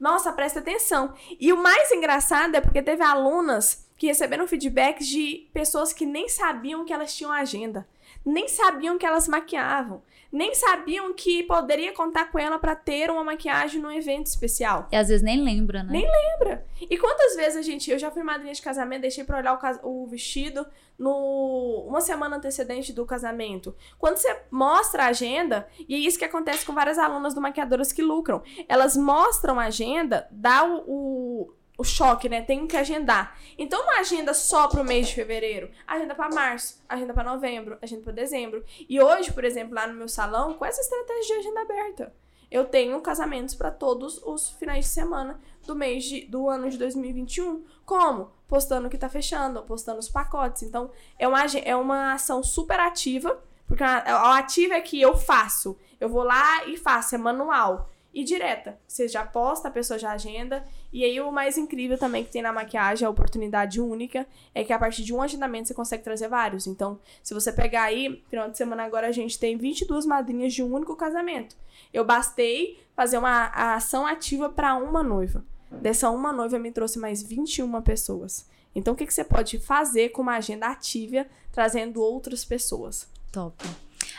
Speaker 2: Nossa, presta atenção. E o mais engraçado é porque teve alunas que receberam feedbacks de pessoas que nem sabiam que elas tinham agenda, nem sabiam que elas maquiavam, nem sabiam que poderia contar com ela para ter uma maquiagem num evento especial.
Speaker 1: E às vezes nem lembra, né?
Speaker 2: Nem lembra. E quantas vezes a gente, eu já fui madrinha de casamento, deixei pra olhar o, cas- o vestido no uma semana antecedente do casamento. Quando você mostra a agenda, e é isso que acontece com várias alunas do Maquiadoras que lucram, elas mostram a agenda, dá o, o, o choque, né? Tenho que agendar. Então não agenda só pro mês de fevereiro, agenda para março, agenda para novembro, agenda para dezembro. E hoje, por exemplo, lá no meu salão, com essa estratégia de agenda aberta, eu tenho casamentos para todos os finais de semana do mês de, do ano de 2021. Como? Postando o que tá fechando, postando os pacotes. Então, é uma, é uma ação super ativa, porque a ativa é que eu faço. Eu vou lá e faço, é manual. E direta. Você já posta, a pessoa já agenda. E aí, o mais incrível também que tem na maquiagem, a oportunidade única, é que a partir de um agendamento você consegue trazer vários. Então, se você pegar aí, final de semana agora a gente tem 22 madrinhas de um único casamento. Eu bastei fazer uma ação ativa para uma noiva. Dessa uma noiva me trouxe mais 21 pessoas. Então, o que, que você pode fazer com uma agenda ativa, trazendo outras pessoas?
Speaker 1: Top.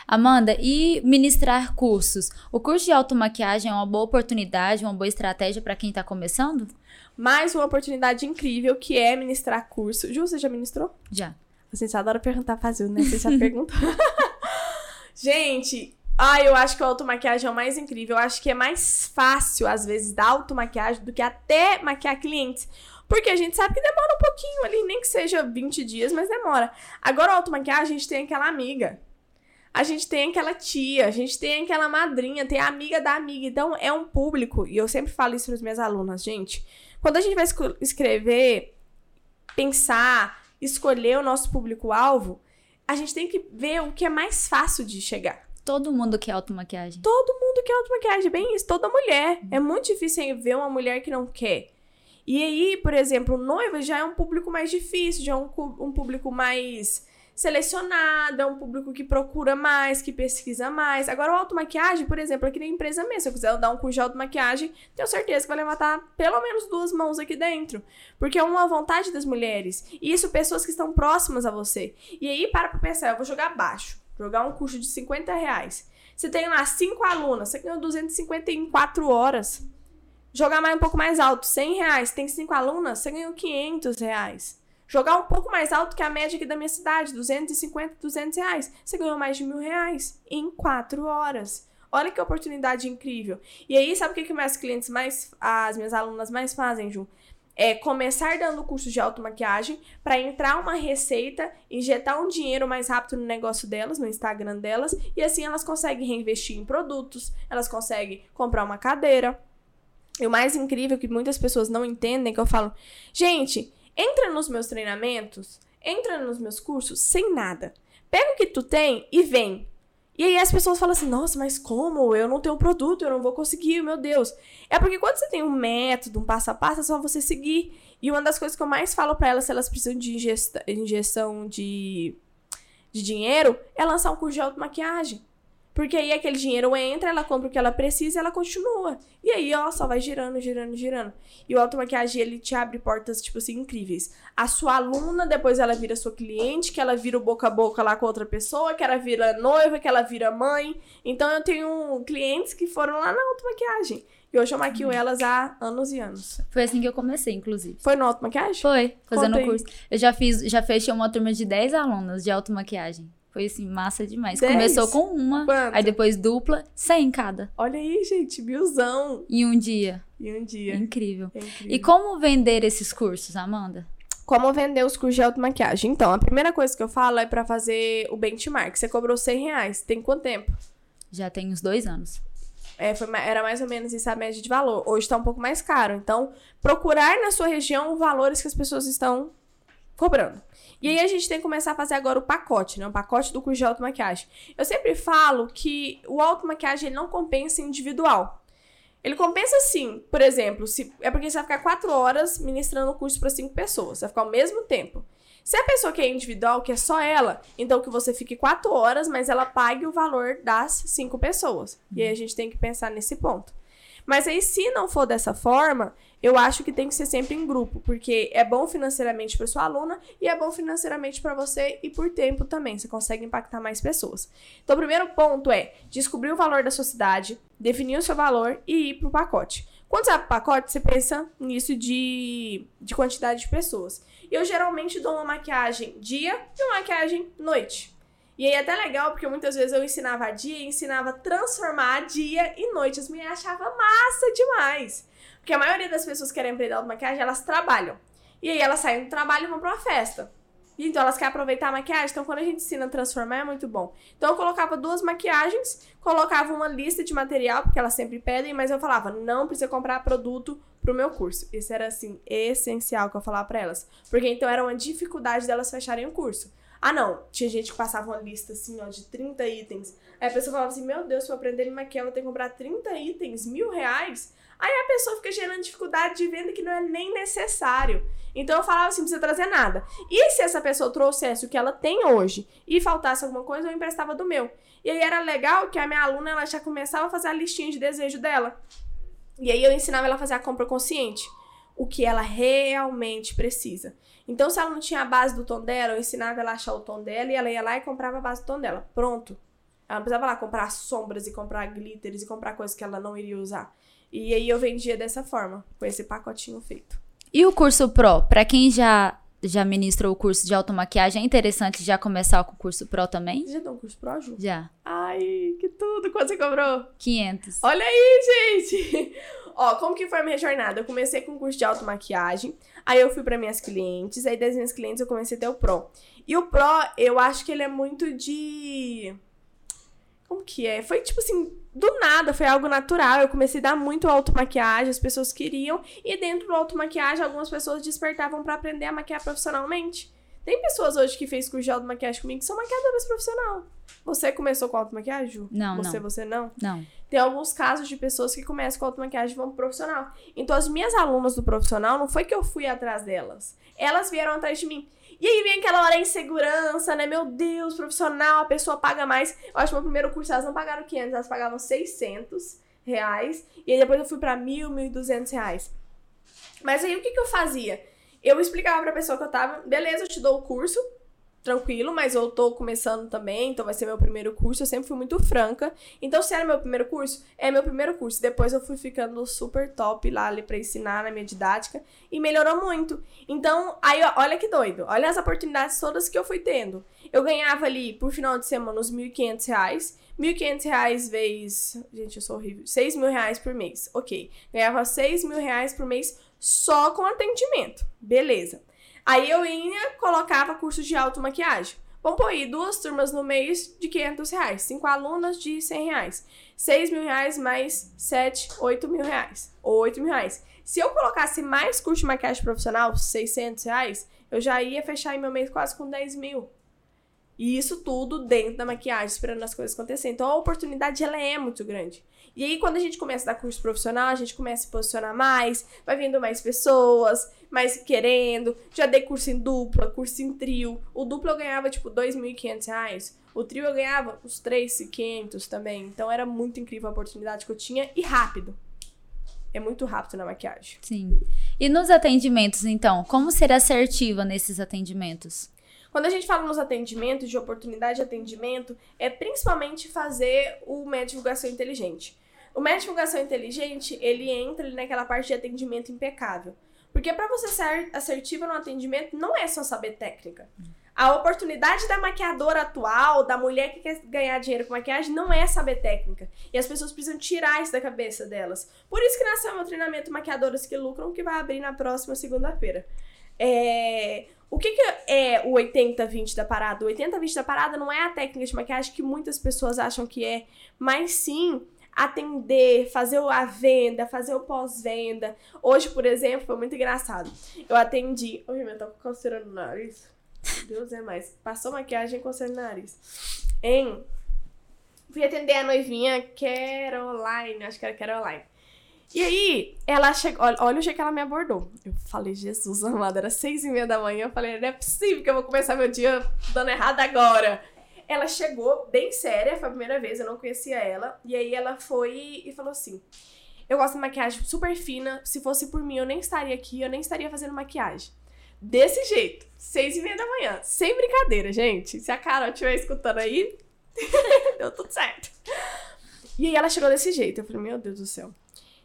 Speaker 1: Amanda, e ministrar cursos? O curso de automaquiagem é uma boa oportunidade, uma boa estratégia para quem está começando?
Speaker 2: Mais uma oportunidade incrível que é ministrar curso. Ju, você já ministrou?
Speaker 1: Já.
Speaker 2: A gente adora perguntar Ju, né? Você já perguntou. gente, ah, eu acho que a automaquiagem é o mais incrível. Eu acho que é mais fácil, às vezes, dar automaquiagem do que até maquiar clientes. Porque a gente sabe que demora um pouquinho ali, nem que seja 20 dias, mas demora. Agora, a automaquiagem, a gente tem aquela amiga. A gente tem aquela tia, a gente tem aquela madrinha, tem a amiga da amiga. Então, é um público, e eu sempre falo isso para as minhas alunas, gente. Quando a gente vai escrever, pensar, escolher o nosso público-alvo, a gente tem que ver o que é mais fácil de chegar.
Speaker 1: Todo mundo quer automaquiagem.
Speaker 2: Todo mundo quer automaquiagem, bem isso, toda mulher. É muito difícil ver uma mulher que não quer. E aí, por exemplo, noiva já é um público mais difícil, já é um, um público mais selecionado, é um público que procura mais, que pesquisa mais. Agora, o automaquiagem, por exemplo, aqui na empresa mesmo, se eu quiser dar um curso de automaquiagem, tenho certeza que vai levantar pelo menos duas mãos aqui dentro. Porque é uma vontade das mulheres. E isso, pessoas que estão próximas a você. E aí, para pra pensar, eu vou jogar baixo. Jogar um curso de 50 reais. Você tem lá cinco alunas, você ganhou 250 em 4 horas. Jogar mais um pouco mais alto, 100 reais. Tem cinco alunas, você ganhou 500 reais. Jogar um pouco mais alto que a média aqui da minha cidade, 250, 200 reais. Você ganhou mais de mil reais em 4 horas. Olha que oportunidade incrível. E aí, sabe o que, que meus clientes mais, as minhas alunas mais fazem, Ju? É começar dando curso de automaquiagem para entrar uma receita, injetar um dinheiro mais rápido no negócio delas, no Instagram delas, e assim elas conseguem reinvestir em produtos, elas conseguem comprar uma cadeira. E o mais incrível que muitas pessoas não entendem, que eu falo, gente, entra nos meus treinamentos, entra nos meus cursos sem nada. Pega o que tu tem e vem. E aí as pessoas falam assim, nossa, mas como? Eu não tenho produto, eu não vou conseguir, meu Deus. É porque quando você tem um método, um passo a passo, é só você seguir. E uma das coisas que eu mais falo pra elas, se elas precisam de ingesta- injeção de, de dinheiro, é lançar um curso de automaquiagem. Porque aí aquele dinheiro entra, ela compra o que ela precisa e ela continua. E aí, ó, só vai girando, girando, girando. E o automaquiagem, ele te abre portas, tipo assim, incríveis. A sua aluna, depois ela vira sua cliente, que ela vira o boca a boca lá com outra pessoa, que ela vira noiva, que ela vira mãe. Então, eu tenho clientes que foram lá na automaquiagem. E hoje eu maquio elas há anos e anos.
Speaker 1: Foi assim que eu comecei, inclusive.
Speaker 2: Foi no automaquiagem?
Speaker 1: Foi, fazendo
Speaker 2: Conta aí.
Speaker 1: curso. Eu já fiz, já fechei uma turma de 10 alunas de automaquiagem. Foi assim, massa demais.
Speaker 2: 10?
Speaker 1: Começou com uma,
Speaker 2: Quanto?
Speaker 1: aí depois dupla, 100 cada.
Speaker 2: Olha aí, gente, milzão.
Speaker 1: Em um dia.
Speaker 2: E um dia.
Speaker 1: Incrível.
Speaker 2: É incrível.
Speaker 1: E como vender esses cursos, Amanda?
Speaker 2: Como vender os cursos de automaquiagem? Então, a primeira coisa que eu falo é pra fazer o benchmark. Você cobrou 100 reais. Tem quanto tempo?
Speaker 1: Já tem uns dois anos.
Speaker 2: É, foi era mais ou menos isso a média de valor. Hoje tá um pouco mais caro. Então, procurar na sua região valores que as pessoas estão cobrando. E aí a gente tem que começar a fazer agora o pacote, né? O pacote do curso de automaquiagem. Eu sempre falo que o automaquiagem ele não compensa individual. Ele compensa sim, por exemplo, se é porque você vai ficar quatro horas ministrando o curso para cinco pessoas, vai ficar ao mesmo tempo. Se a pessoa quer individual, que é só ela, então que você fique quatro horas, mas ela pague o valor das cinco pessoas. E aí a gente tem que pensar nesse ponto. Mas aí, se não for dessa forma, eu acho que tem que ser sempre em grupo, porque é bom financeiramente para sua aluna e é bom financeiramente para você e por tempo também. Você consegue impactar mais pessoas. Então, o primeiro ponto é descobrir o valor da sua cidade, definir o seu valor e ir pro pacote. Quando você vai pro pacote, você pensa nisso de, de quantidade de pessoas. Eu geralmente dou uma maquiagem dia e uma maquiagem noite. E aí é até legal, porque muitas vezes eu ensinava dia e ensinava transformar dia e noite. As mulheres achavam massa demais. Porque a maioria das pessoas que querem aprender automaquiagem, elas trabalham. E aí elas saem do trabalho e vão pra uma festa. E Então elas querem aproveitar a maquiagem. Então quando a gente ensina a transformar é muito bom. Então eu colocava duas maquiagens, colocava uma lista de material, porque elas sempre pedem, mas eu falava, não precisa comprar produto pro meu curso. Isso era assim, essencial que eu falava pra elas. Porque então era uma dificuldade delas fecharem o curso. Ah, não. Tinha gente que passava uma lista assim, ó, de 30 itens. Aí a pessoa falava assim: Meu Deus, pra eu aprender a maquiar, eu vou ter que comprar 30 itens, mil reais. Aí a pessoa fica gerando dificuldade de venda que não é nem necessário. Então eu falava assim: não precisa trazer nada. E se essa pessoa trouxesse o que ela tem hoje e faltasse alguma coisa, eu emprestava do meu. E aí era legal que a minha aluna ela já começava a fazer a listinha de desejo dela. E aí eu ensinava ela a fazer a compra consciente. O que ela realmente precisa. Então, se ela não tinha a base do tom dela, eu ensinava ela a achar o tom dela e ela ia lá e comprava a base do tom dela. Pronto. Ela não precisava lá comprar sombras e comprar glitters e comprar coisas que ela não iria usar. E aí eu vendia dessa forma, com esse pacotinho feito.
Speaker 1: E o curso Pro? Pra quem já, já ministrou o curso de automaquiagem, é interessante já começar com o curso Pro também?
Speaker 2: Já deu um curso pro, Ju?
Speaker 1: Já.
Speaker 2: Ai, que tudo! Quanto você cobrou?
Speaker 1: 500.
Speaker 2: Olha aí, gente! Ó, como que foi a minha jornada? Eu comecei com o curso de automaquiagem, aí eu fui para minhas clientes, aí das minhas clientes eu comecei a ter o Pro. E o Pro, eu acho que ele é muito de. Como que é? Foi tipo assim, do nada, foi algo natural. Eu comecei a dar muito automaquiagem, as pessoas queriam, e dentro do automaquiagem, algumas pessoas despertavam para aprender a maquiar profissionalmente. Tem pessoas hoje que fez curso de automaquiagem comigo que são maquiadoras profissional. Você começou com automaquiagem, Ju?
Speaker 1: Não,
Speaker 2: você,
Speaker 1: não.
Speaker 2: Você não?
Speaker 1: Não.
Speaker 2: Tem alguns casos de pessoas que começam com automaquiagem e vão pro profissional. Então, as minhas alunas do profissional, não foi que eu fui atrás delas. Elas vieram atrás de mim. E aí vem aquela hora insegurança, né? Meu Deus, profissional, a pessoa paga mais. Eu acho que meu primeiro curso elas não pagaram 500, elas pagavam 600 reais. E aí depois eu fui pra 1.000, 1.200 reais. Mas aí o que, que eu fazia? Eu explicava pra pessoa que eu tava, beleza, eu te dou o curso, tranquilo, mas eu tô começando também, então vai ser meu primeiro curso. Eu sempre fui muito franca. Então, se era meu primeiro curso, é meu primeiro curso. Depois eu fui ficando super top lá ali pra ensinar na minha didática e melhorou muito. Então, aí olha que doido. Olha as oportunidades todas que eu fui tendo. Eu ganhava ali por final de semana uns 1.500 reais. 1.500 reais vezes. Gente, eu sou horrível. 6 mil reais por mês. Ok. Ganhava 6 mil reais por mês só com atendimento. Beleza. Aí eu ia, colocava curso de automaquiagem. Vamos pôr aí duas turmas no mês de 500 reais. Cinco alunas de 100 reais. 6 mil reais mais 7, 8 mil reais. Ou 8 mil reais. Se eu colocasse mais curso de maquiagem profissional, 600 reais, eu já ia fechar em meu mês quase com 10 mil. E isso tudo dentro da maquiagem, esperando as coisas acontecerem. Então a oportunidade ela é muito grande. E aí, quando a gente começa a dar curso profissional, a gente começa a se posicionar mais, vai vindo mais pessoas, mais querendo. Já dei curso em dupla, curso em trio. O duplo eu ganhava, tipo, 2.500 reais. O trio eu ganhava uns 3.500 também. Então era muito incrível a oportunidade que eu tinha e rápido. É muito rápido na maquiagem.
Speaker 1: Sim. E nos atendimentos, então, como ser assertiva nesses atendimentos?
Speaker 2: Quando a gente fala nos atendimentos, de oportunidade de atendimento, é principalmente fazer de divulgação inteligente. O método de divulgação inteligente, ele entra ali naquela parte de atendimento impecável. Porque para você ser assertiva no atendimento, não é só saber técnica. A oportunidade da maquiadora atual, da mulher que quer ganhar dinheiro com maquiagem, não é saber técnica. E as pessoas precisam tirar isso da cabeça delas. Por isso que nasceu meu treinamento Maquiadoras que Lucram, que vai abrir na próxima segunda-feira. É... O que, que é o 80-20 da parada? O 80-20 da parada não é a técnica de maquiagem que muitas pessoas acham que é, mas sim atender, fazer a venda, fazer o pós-venda. Hoje, por exemplo, foi muito engraçado. Eu atendi. Oi, eu tô com coceira no nariz. Deus é mais. Passou maquiagem com coceira no nariz. Em. Fui atender a noivinha Caroline, acho que era Caroline. E aí, ela chegou. Olha, olha o jeito que ela me abordou. Eu falei, Jesus amado, era seis e meia da manhã. Eu falei, não é possível que eu vou começar meu dia dando errado agora. Ela chegou bem séria, foi a primeira vez, eu não conhecia ela. E aí ela foi e falou assim: Eu gosto de maquiagem super fina. Se fosse por mim, eu nem estaria aqui, eu nem estaria fazendo maquiagem. Desse jeito, seis e meia da manhã. Sem brincadeira, gente. Se a Carol estiver escutando aí, deu tudo certo. E aí ela chegou desse jeito. Eu falei, meu Deus do céu.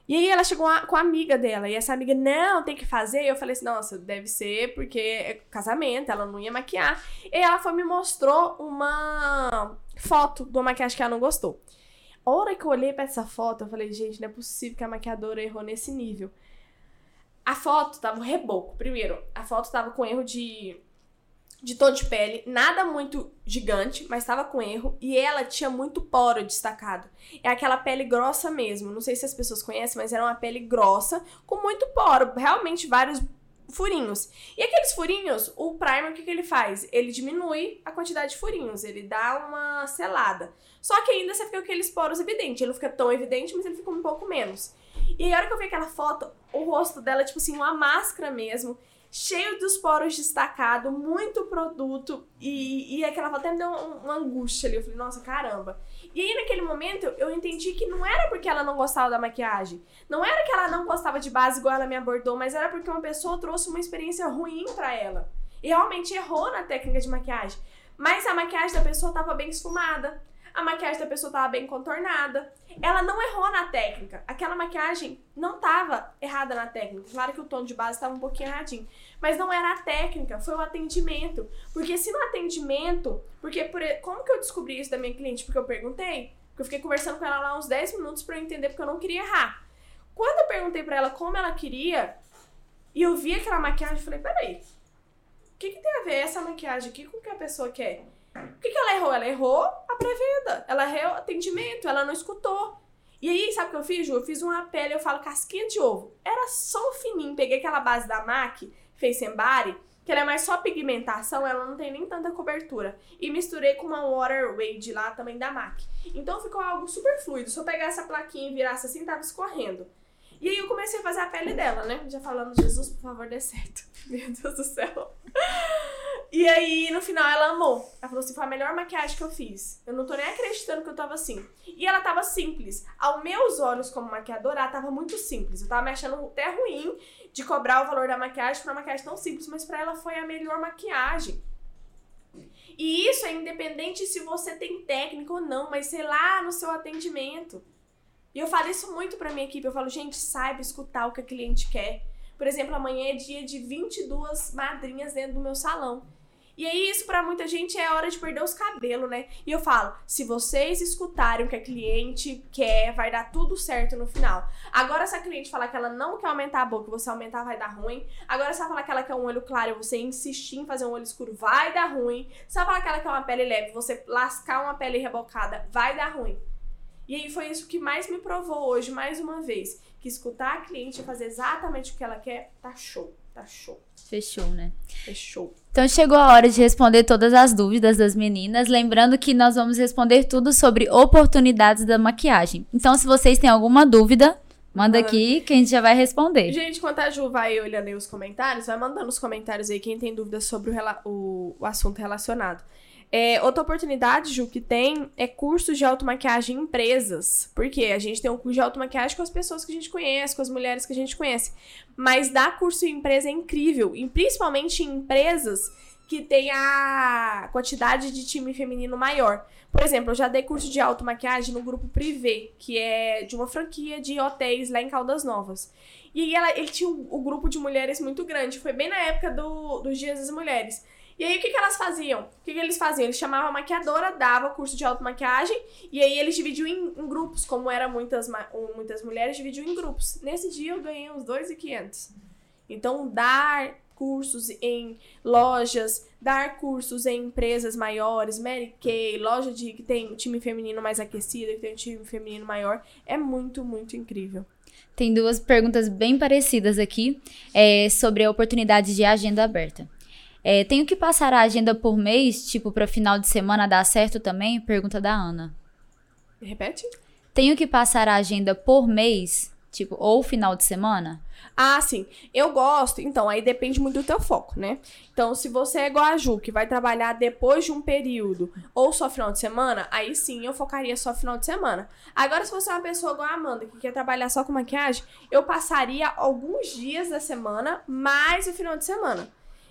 Speaker 2: E aí ela chegou a- com a amiga dela, e essa amiga, não, tem que fazer. E eu falei assim, nossa, deve ser porque é casamento, ela não ia maquiar. E ela foi me mostrou uma foto de uma maquiagem que ela não gostou. A hora que eu olhei pra essa foto, eu falei, gente, não é possível que a maquiadora errou nesse nível. A foto tava um reboco. Primeiro, a foto tava com erro de, de tom de pele, nada muito gigante, mas tava com erro. E ela tinha muito poro destacado. É aquela pele grossa mesmo. Não sei se as pessoas conhecem, mas era uma pele grossa com muito poro. Realmente vários furinhos. E aqueles furinhos, o primer, o que, que ele faz? Ele diminui a quantidade de furinhos, ele dá uma selada. Só que ainda você fica com aqueles poros evidentes. Ele não fica tão evidente, mas ele fica um pouco menos. E aí, a hora que eu vi aquela foto, o rosto dela, tipo assim, uma máscara mesmo, cheio dos poros destacados, muito produto. E, e aquela até me deu um- uma angústia ali. Eu falei, nossa, caramba. E aí, naquele momento, eu entendi que não era porque ela não gostava da maquiagem. Não era que ela não gostava de base igual ela me abordou, mas era porque uma pessoa trouxe uma experiência ruim pra ela. E realmente errou na técnica de maquiagem. Mas a maquiagem da pessoa tava bem esfumada. A maquiagem da pessoa tava bem contornada. Ela não errou na técnica. Aquela maquiagem não tava errada na técnica. Claro que o tom de base tava um pouquinho erradinho. Mas não era a técnica, foi o atendimento. Porque se no atendimento. Porque por, como que eu descobri isso da minha cliente? Porque eu perguntei. Porque eu fiquei conversando com ela lá uns 10 minutos pra eu entender, porque eu não queria errar. Quando eu perguntei pra ela como ela queria, e eu vi aquela maquiagem, eu falei: peraí, o que, que tem a ver essa maquiagem aqui com o que a pessoa quer? O que, que ela errou? Ela errou a pré-venda, ela errou o atendimento, ela não escutou. E aí, sabe o que eu fiz, Ju? Eu fiz uma pele, eu falo casquinha de ovo. Era só o fininho. Peguei aquela base da MAC, and Body, que ela é mais só pigmentação, ela não tem nem tanta cobertura. E misturei com uma Water Wade lá também da MAC. Então ficou algo super fluido. Se eu pegasse a plaquinha e virasse assim, tava escorrendo. E aí eu comecei a fazer a pele dela, né? Já falando, Jesus, por favor, dê certo. Meu Deus do céu. E aí, no final, ela amou. Ela falou assim: foi a melhor maquiagem que eu fiz. Eu não tô nem acreditando que eu tava assim. E ela tava simples. Aos meus olhos, como maquiadora, ela tava muito simples. Eu tava me achando até ruim de cobrar o valor da maquiagem por uma maquiagem tão simples, mas pra ela foi a melhor maquiagem. E isso é independente se você tem técnica ou não, mas sei lá no seu atendimento. E eu falo isso muito pra minha equipe. Eu falo, gente, saiba escutar o que a cliente quer. Por exemplo, amanhã é dia de 22 madrinhas dentro do meu salão. E aí, isso pra muita gente é hora de perder os cabelos, né? E eu falo, se vocês escutarem o que a cliente quer, vai dar tudo certo no final. Agora, se a cliente falar que ela não quer aumentar a boca, você aumentar, vai dar ruim. Agora, se ela falar que ela quer um olho claro você insistir em fazer um olho escuro, vai dar ruim. Se ela falar que ela quer uma pele leve, você lascar uma pele rebocada, vai dar ruim. E aí foi isso que mais me provou hoje, mais uma vez. Que escutar a cliente e fazer exatamente o que ela quer, tá show. Tá show.
Speaker 1: Fechou, né?
Speaker 2: Show.
Speaker 1: Então chegou a hora de responder todas as dúvidas das meninas, lembrando que nós vamos responder tudo sobre oportunidades da maquiagem. Então, se vocês têm alguma dúvida, manda aqui que a gente já vai responder.
Speaker 2: Gente, enquanto a Ju vai olhando aí os comentários, vai mandando os comentários aí quem tem dúvidas sobre o- o assunto relacionado. É, outra oportunidade, Ju, que tem é cursos de automaquiagem em empresas. Porque a gente tem um curso de automaquiagem com as pessoas que a gente conhece, com as mulheres que a gente conhece. Mas dar curso em empresa é incrível. E principalmente em empresas que tem a quantidade de time feminino maior. Por exemplo, eu já dei curso de automaquiagem no grupo Privé, que é de uma franquia de hotéis lá em Caldas Novas. E ela, ele tinha o, o grupo de mulheres muito grande. Foi bem na época do, dos Dias das Mulheres. E aí, o que, que elas faziam? O que, que eles faziam? Eles chamavam a maquiadora, dava curso de automaquiagem, e aí eles dividiam em, em grupos. Como eram muitas, muitas mulheres, dividiam em grupos. Nesse dia eu ganhei uns 2.500. Então, dar cursos em lojas, dar cursos em empresas maiores, Mary Kay, loja de que tem time feminino mais aquecido, que tem time feminino maior, é muito, muito incrível.
Speaker 1: Tem duas perguntas bem parecidas aqui é, sobre a oportunidade de agenda aberta. É, tenho que passar a agenda por mês, tipo, para final de semana dar certo também? Pergunta da Ana.
Speaker 2: Repete?
Speaker 1: Tenho que passar a agenda por mês, tipo, ou final de semana?
Speaker 2: Ah, sim. Eu gosto. Então, aí depende muito do teu foco, né? Então, se você é igual a Ju, que vai trabalhar depois de um período, ou só final de semana, aí sim eu focaria só final de semana. Agora, se você é uma pessoa igual a Amanda, que quer trabalhar só com maquiagem, eu passaria alguns dias da semana, mais o final de semana.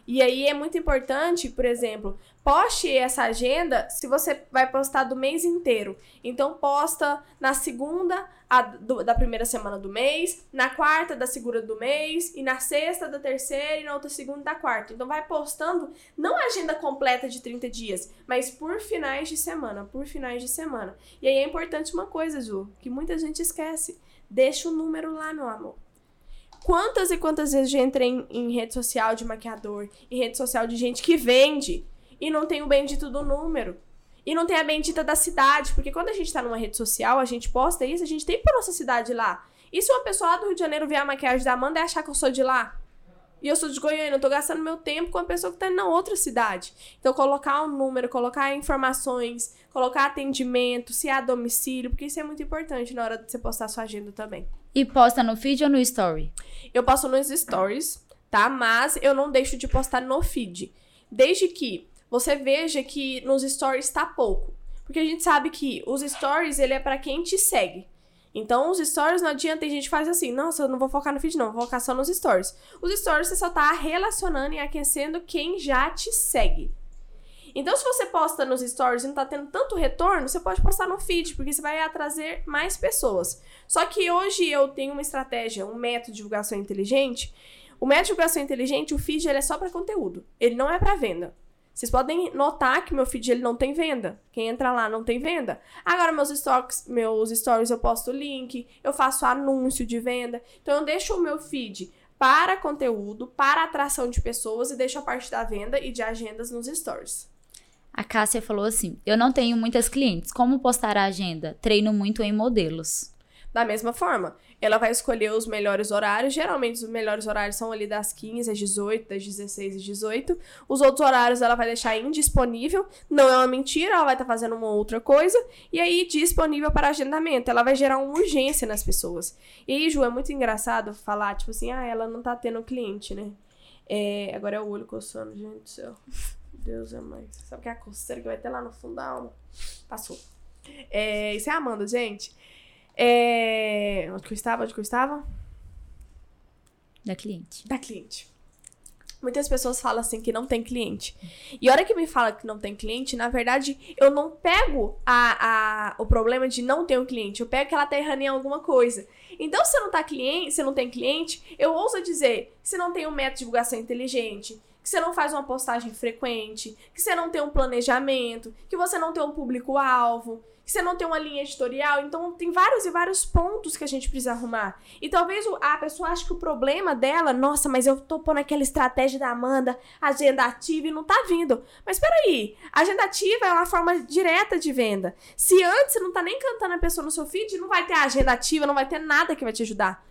Speaker 2: E aí é muito importante, por exemplo, poste essa agenda se você vai postar do mês inteiro. Então posta na segunda a, do- da primeira semana do mês, na quarta da segunda do mês, e na sexta da terceira e na outra segunda da quarta. Então vai postando não a agenda completa de 30 dias, mas por finais de semana, por finais de semana. E aí é importante uma coisa, Ju, que muita gente esquece. Deixa o número lá, meu amor. Quantas e quantas vezes já entrei em, em rede social de maquiador, em rede social de gente que vende e não tem o bendito do número. E não tem a bendita da cidade, porque quando a gente tá numa rede social, a gente posta isso, a gente tem pra nossa cidade lá. E se uma pessoa lá do Rio de Janeiro ver a maquiagem da Amanda e achar que eu sou de lá? E eu sou de Goiânia, eu tô gastando meu tempo com a pessoa que tá na outra cidade. Então, colocar um número, colocar informações, colocar atendimento, se há domicílio, porque isso é muito importante na hora de você postar sua agenda também.
Speaker 1: E posta no feed ou no story?
Speaker 2: Eu posto nos stories, tá? Mas eu não deixo de postar no feed. Desde que você veja que nos stories tá pouco. Porque a gente sabe que os stories, ele é pra quem te segue. Então, os stories não adianta, tem gente que faz assim, nossa, eu não vou focar no feed não, vou focar só nos stories. Os stories você só tá relacionando e aquecendo quem já te segue. Então, se você posta nos stories e não tá tendo tanto retorno, você pode postar no feed, porque você vai trazer mais pessoas. Só que hoje eu tenho uma estratégia, um método de divulgação inteligente. O método de divulgação inteligente, o feed, ele é só para conteúdo. Ele não é para venda. Vocês podem notar que meu feed ele não tem venda. Quem entra lá não tem venda. Agora, meus stories, meus stories eu posto link, eu faço anúncio de venda. Então, eu deixo o meu feed para conteúdo, para atração de pessoas e deixo a parte da venda e de agendas nos stories.
Speaker 1: A Cássia falou assim: Eu não tenho muitas clientes. Como postar a agenda? Treino muito em modelos.
Speaker 2: Da mesma forma, ela vai escolher os melhores horários. Geralmente, os melhores horários são ali das 15 às 18, das 16 às 18. Os outros horários ela vai deixar indisponível. Não é uma mentira, ela vai estar fazendo uma outra coisa. E aí, disponível para agendamento. Ela vai gerar uma urgência nas pessoas. E aí, Ju, é muito engraçado falar, tipo assim, ah, ela não tá tendo cliente, né? É, agora é o olho coçando, gente do céu. Deus é mais. Sabe que é a coceira que vai ter lá no fundo da alma? Passou. É, isso é a Amanda, gente. É, onde que eu estava? Onde que eu estava?
Speaker 1: Da cliente.
Speaker 2: Da cliente. Muitas pessoas falam assim que não tem cliente. E a hora que me fala que não tem cliente, na verdade, eu não pego a, a, o problema de não ter um cliente. Eu pego que ela tá errando em alguma coisa. Então, se não tá cliente, se não tem cliente, eu ouso dizer você não tem um método de divulgação inteligente, que você não faz uma postagem frequente, que você não tem um planejamento, que você não tem um público-alvo, que você não tem uma linha editorial. Então, tem vários e vários pontos que a gente precisa arrumar. E talvez a pessoa ache que o problema dela, nossa, mas eu tô pondo aquela estratégia da Amanda, agenda ativa e não tá vindo. Mas peraí, agenda ativa é uma forma direta de venda. Se antes você não tá nem cantando a pessoa no seu feed, não vai ter agenda ativa, não vai ter nada que vai te ajudar.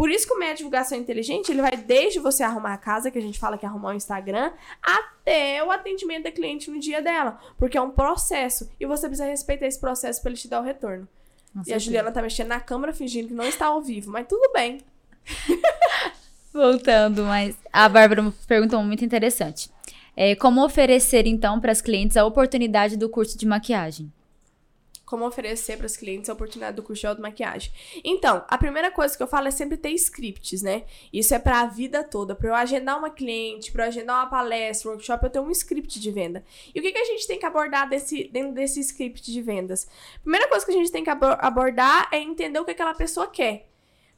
Speaker 2: Por isso que o método de divulgação inteligente, ele vai desde você arrumar a casa, que a gente fala que é arrumar o Instagram, até o atendimento da cliente no dia dela. Porque é um processo. E você precisa respeitar esse processo para ele te dar o retorno. E a. Juliana tá mexendo na câmera fingindo que não está ao vivo, mas tudo bem.
Speaker 1: Voltando, mas a Bárbara perguntou muito interessante. É, como oferecer, então, para as clientes a oportunidade do curso de maquiagem?
Speaker 2: Como oferecer para os clientes a oportunidade do curso de automaquiagem. Então, a primeira coisa que eu falo é sempre ter scripts, né? Isso é para a vida toda. Para eu agendar uma cliente, para eu agendar uma palestra, um workshop, eu tenho um script de venda. E o que, que a gente tem que abordar desse, dentro desse script de vendas? Primeira coisa que a gente tem que abo- abordar é entender o que aquela pessoa quer.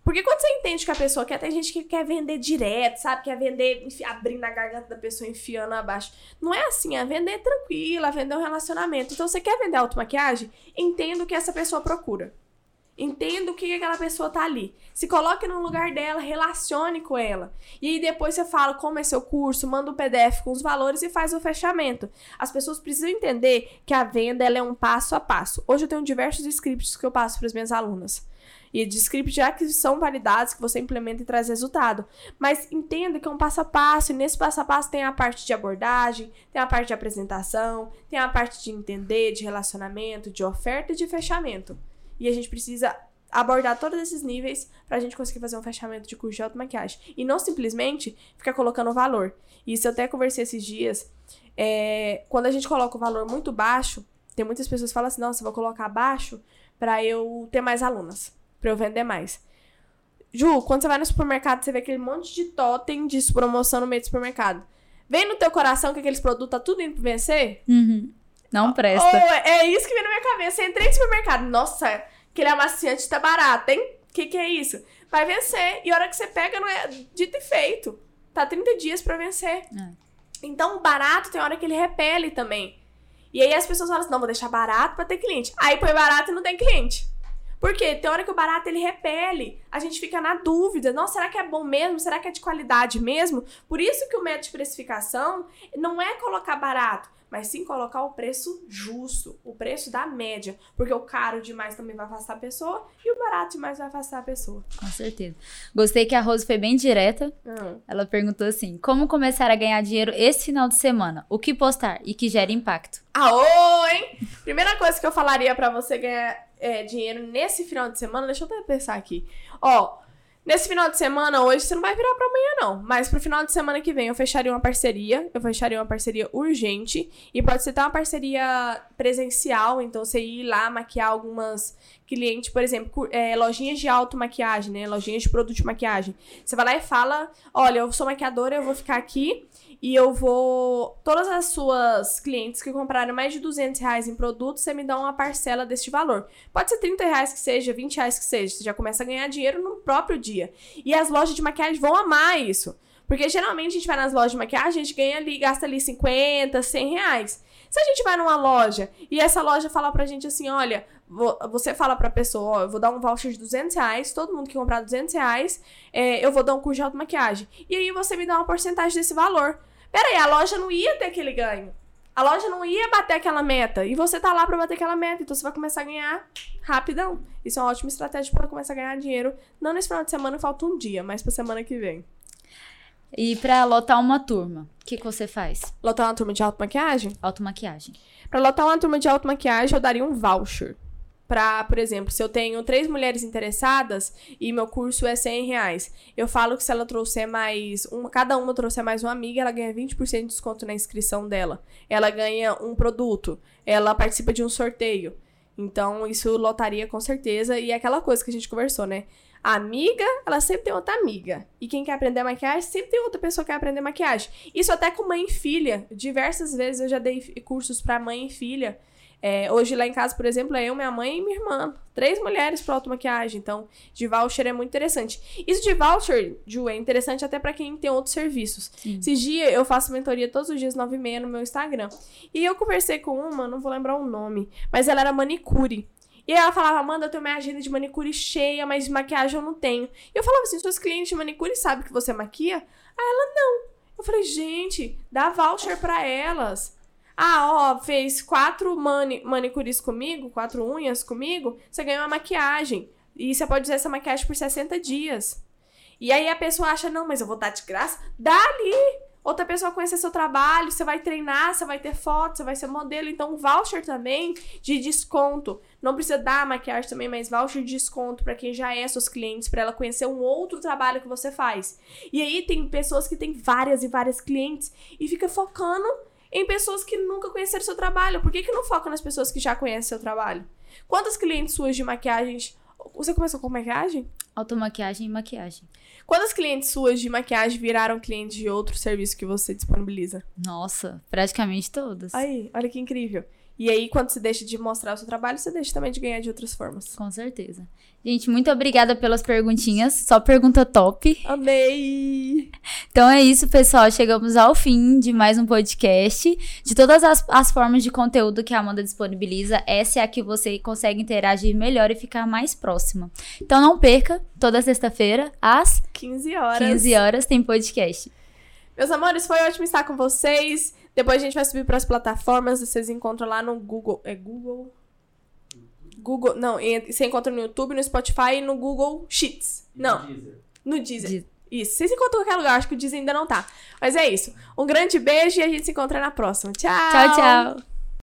Speaker 2: Porque quando você entende que a pessoa quer, tem gente que quer vender direto, sabe? Quer vender abrindo a garganta da pessoa, enfiando abaixo. Não é assim, é vender tranquila, vender um relacionamento. Então, você quer vender automaquiagem? Entenda o que essa pessoa procura. Entenda o que que aquela pessoa tá ali. Se coloque no lugar dela, relacione com ela. E aí depois você fala como é seu curso, manda o PDF com os valores e faz o fechamento. As pessoas precisam entender que a venda ela é um passo a passo. Hoje eu tenho diversos scripts que eu passo para as minhas alunas. E de scripts já que são validados, que você implementa e traz resultado. Mas entenda que é um passo a passo, e nesse passo a passo tem a parte de abordagem, tem a parte de apresentação, tem a parte de entender, de relacionamento, de oferta e de fechamento. E a gente precisa abordar todos esses níveis pra gente conseguir fazer um fechamento de curso de automaquiagem. E não simplesmente ficar colocando valor. Isso eu até conversei esses dias. É, quando a gente coloca o valor muito baixo, tem muitas pessoas que falam assim, nossa, vou colocar baixo pra eu ter mais alunas, pra eu vender mais. Ju, quando você vai no supermercado, você vê aquele monte de totem de promoção no meio do supermercado. Vem no teu coração que aqueles produtos tá tudo indo vencer?
Speaker 1: Uhum. Não presta.
Speaker 2: Ou é isso que vem na minha cabeça. Eu entrei no supermercado. Nossa, aquele amaciante tá barato, hein? Que que é isso? Vai vencer. E a hora que você pega, não é dito e feito. Tá 30 dias pra vencer.
Speaker 1: É.
Speaker 2: Então, o barato tem hora que ele repele também. E aí as pessoas falam assim, não, vou deixar barato pra ter cliente. Aí põe barato e não tem cliente. Por quê? Tem hora que o barato ele repele. A gente fica na dúvida. Nossa, será que é bom mesmo? Será que é de qualidade mesmo? Por isso que o método de precificação não é colocar barato, mas sim colocar o preço justo, o preço da média. Porque o caro demais também vai afastar a pessoa e o barato demais vai afastar a pessoa.
Speaker 1: Com certeza. Gostei que a Rose foi bem direta.
Speaker 2: Hum.
Speaker 1: Ela perguntou assim: como começar a ganhar dinheiro esse final de semana? O que postar e que gere impacto?
Speaker 2: Aô, hein? Primeira coisa que eu falaria pra você ganhar é, dinheiro nesse final de semana, deixa eu até pensar aqui. Ó, nesse final de semana, hoje você não vai virar pra amanhã, não. Mas pro final de semana que vem eu fecharia uma parceria. Eu fecharia uma parceria urgente. E pode ser até uma parceria presencial, então você ir lá maquiar algumas clientes, por exemplo, é, lojinhas de automaquiagem, né? Lojinhas de produto de maquiagem. Você vai lá e fala: olha, eu sou maquiadora, eu vou ficar aqui e eu vou. Todas as suas clientes que compraram mais de 200 reais em produtos, você me dá uma parcela deste valor. Pode ser 30 reais que seja, 20 reais que seja. Você já começa a ganhar dinheiro no próprio dia. E as lojas de maquiagem vão amar isso. Porque geralmente a gente vai nas lojas de maquiagem, a gente ganha ali, gasta ali 50, 100 reais. Se a gente vai numa loja e essa loja fala pra gente assim, olha, vo- você fala pra pessoa, ó, eu vou dar um voucher de 200 reais, todo mundo que comprar 200 reais, é, eu vou dar um curso de automaquiagem. E aí você me dá uma porcentagem desse valor. Pera aí, a loja não ia ter aquele ganho. A loja não ia bater aquela meta. E você tá lá pra bater aquela meta. Então você vai começar a ganhar rapidão. Isso é uma ótima estratégia para começar a ganhar dinheiro. Não nesse final de semana, falta um dia, mas pra semana que vem.
Speaker 1: E pra lotar uma turma, o que, que você faz?
Speaker 2: Lotar uma turma de automaquiagem?
Speaker 1: Automaquiagem.
Speaker 2: Pra lotar uma turma de automaquiagem, eu daria um voucher. Pra, por exemplo, se eu tenho três mulheres interessadas e meu curso é 100 reais, eu falo que se ela trouxer mais, uma, cada uma trouxer mais uma amiga, ela ganha 20% de desconto na inscrição dela. Ela ganha um produto, ela participa de um sorteio. Então, isso lotaria com certeza. E é aquela coisa que a gente conversou, né? A amiga, ela sempre tem outra amiga. E quem quer aprender maquiagem, sempre tem outra pessoa que quer aprender maquiagem. Isso até com mãe e filha. Diversas vezes eu já dei cursos pra mãe e filha. É, hoje lá em casa, por exemplo, é eu, minha mãe e minha irmã. Três mulheres para automaquiagem. Então, de voucher é muito interessante. Isso de voucher, Ju, é interessante até para quem tem outros serviços.
Speaker 1: Sim.
Speaker 2: Esses dias eu faço mentoria todos os dias, 9 e meia, no meu Instagram. E eu conversei com uma, não vou lembrar o nome, mas ela era manicure. E aí ela falava, Amanda, eu tenho minha agenda de manicure cheia, mas de maquiagem eu não tenho. E eu falava assim, suas clientes de manicure sabem que você maquia? Aí ela, não. Eu falei, gente, dá voucher pra elas. Ah, ó, fez quatro mani manicures comigo, quatro unhas comigo, você ganha uma maquiagem. E você pode usar essa maquiagem por 60 dias. E aí a pessoa acha, não, mas eu vou dar de graça. Dá ali! Outra pessoa conhecer seu trabalho, você vai treinar, você vai ter foto, você vai ser modelo. Então, voucher também de desconto. Não precisa dar maquiagem também, mas voucher de desconto para quem já é seus clientes, para ela conhecer um outro trabalho que você faz. E aí tem pessoas que têm várias e várias clientes e fica focando em pessoas que nunca conheceram seu trabalho. Por que, que não foca nas pessoas que já conhecem seu trabalho? Quantas clientes suas de maquiagem. Você começou com maquiagem?
Speaker 1: Automaquiagem e maquiagem.
Speaker 2: Quantas clientes suas de maquiagem viraram clientes de outro serviço que você disponibiliza?
Speaker 1: Nossa, praticamente todas.
Speaker 2: Aí, olha que incrível. E aí, quando você deixa de mostrar o seu trabalho, você deixa também de ganhar de outras formas.
Speaker 1: Com certeza. Gente, muito obrigada pelas perguntinhas. Só pergunta top.
Speaker 2: Amei!
Speaker 1: Então é isso, pessoal. Chegamos ao fim de mais um podcast. De todas as, as formas de conteúdo que a Amanda disponibiliza, essa é a que você consegue interagir melhor e ficar mais próxima. Então não perca, toda sexta-feira, às
Speaker 2: 15 horas.
Speaker 1: 15 horas, tem podcast.
Speaker 2: Meus amores, foi ótimo estar com vocês. Depois a gente vai subir para as plataformas. Vocês encontram lá no Google. É Google? Google. Não, você encontra no YouTube, no Spotify e no Google Sheets. Não,
Speaker 4: Deezer.
Speaker 2: no Deezer.
Speaker 1: Deezer.
Speaker 2: Isso. Vocês encontram em qualquer lugar. Acho que o Deezer ainda não tá. Mas é isso. Um grande beijo e a gente se encontra na próxima. Tchau!
Speaker 1: Tchau, tchau.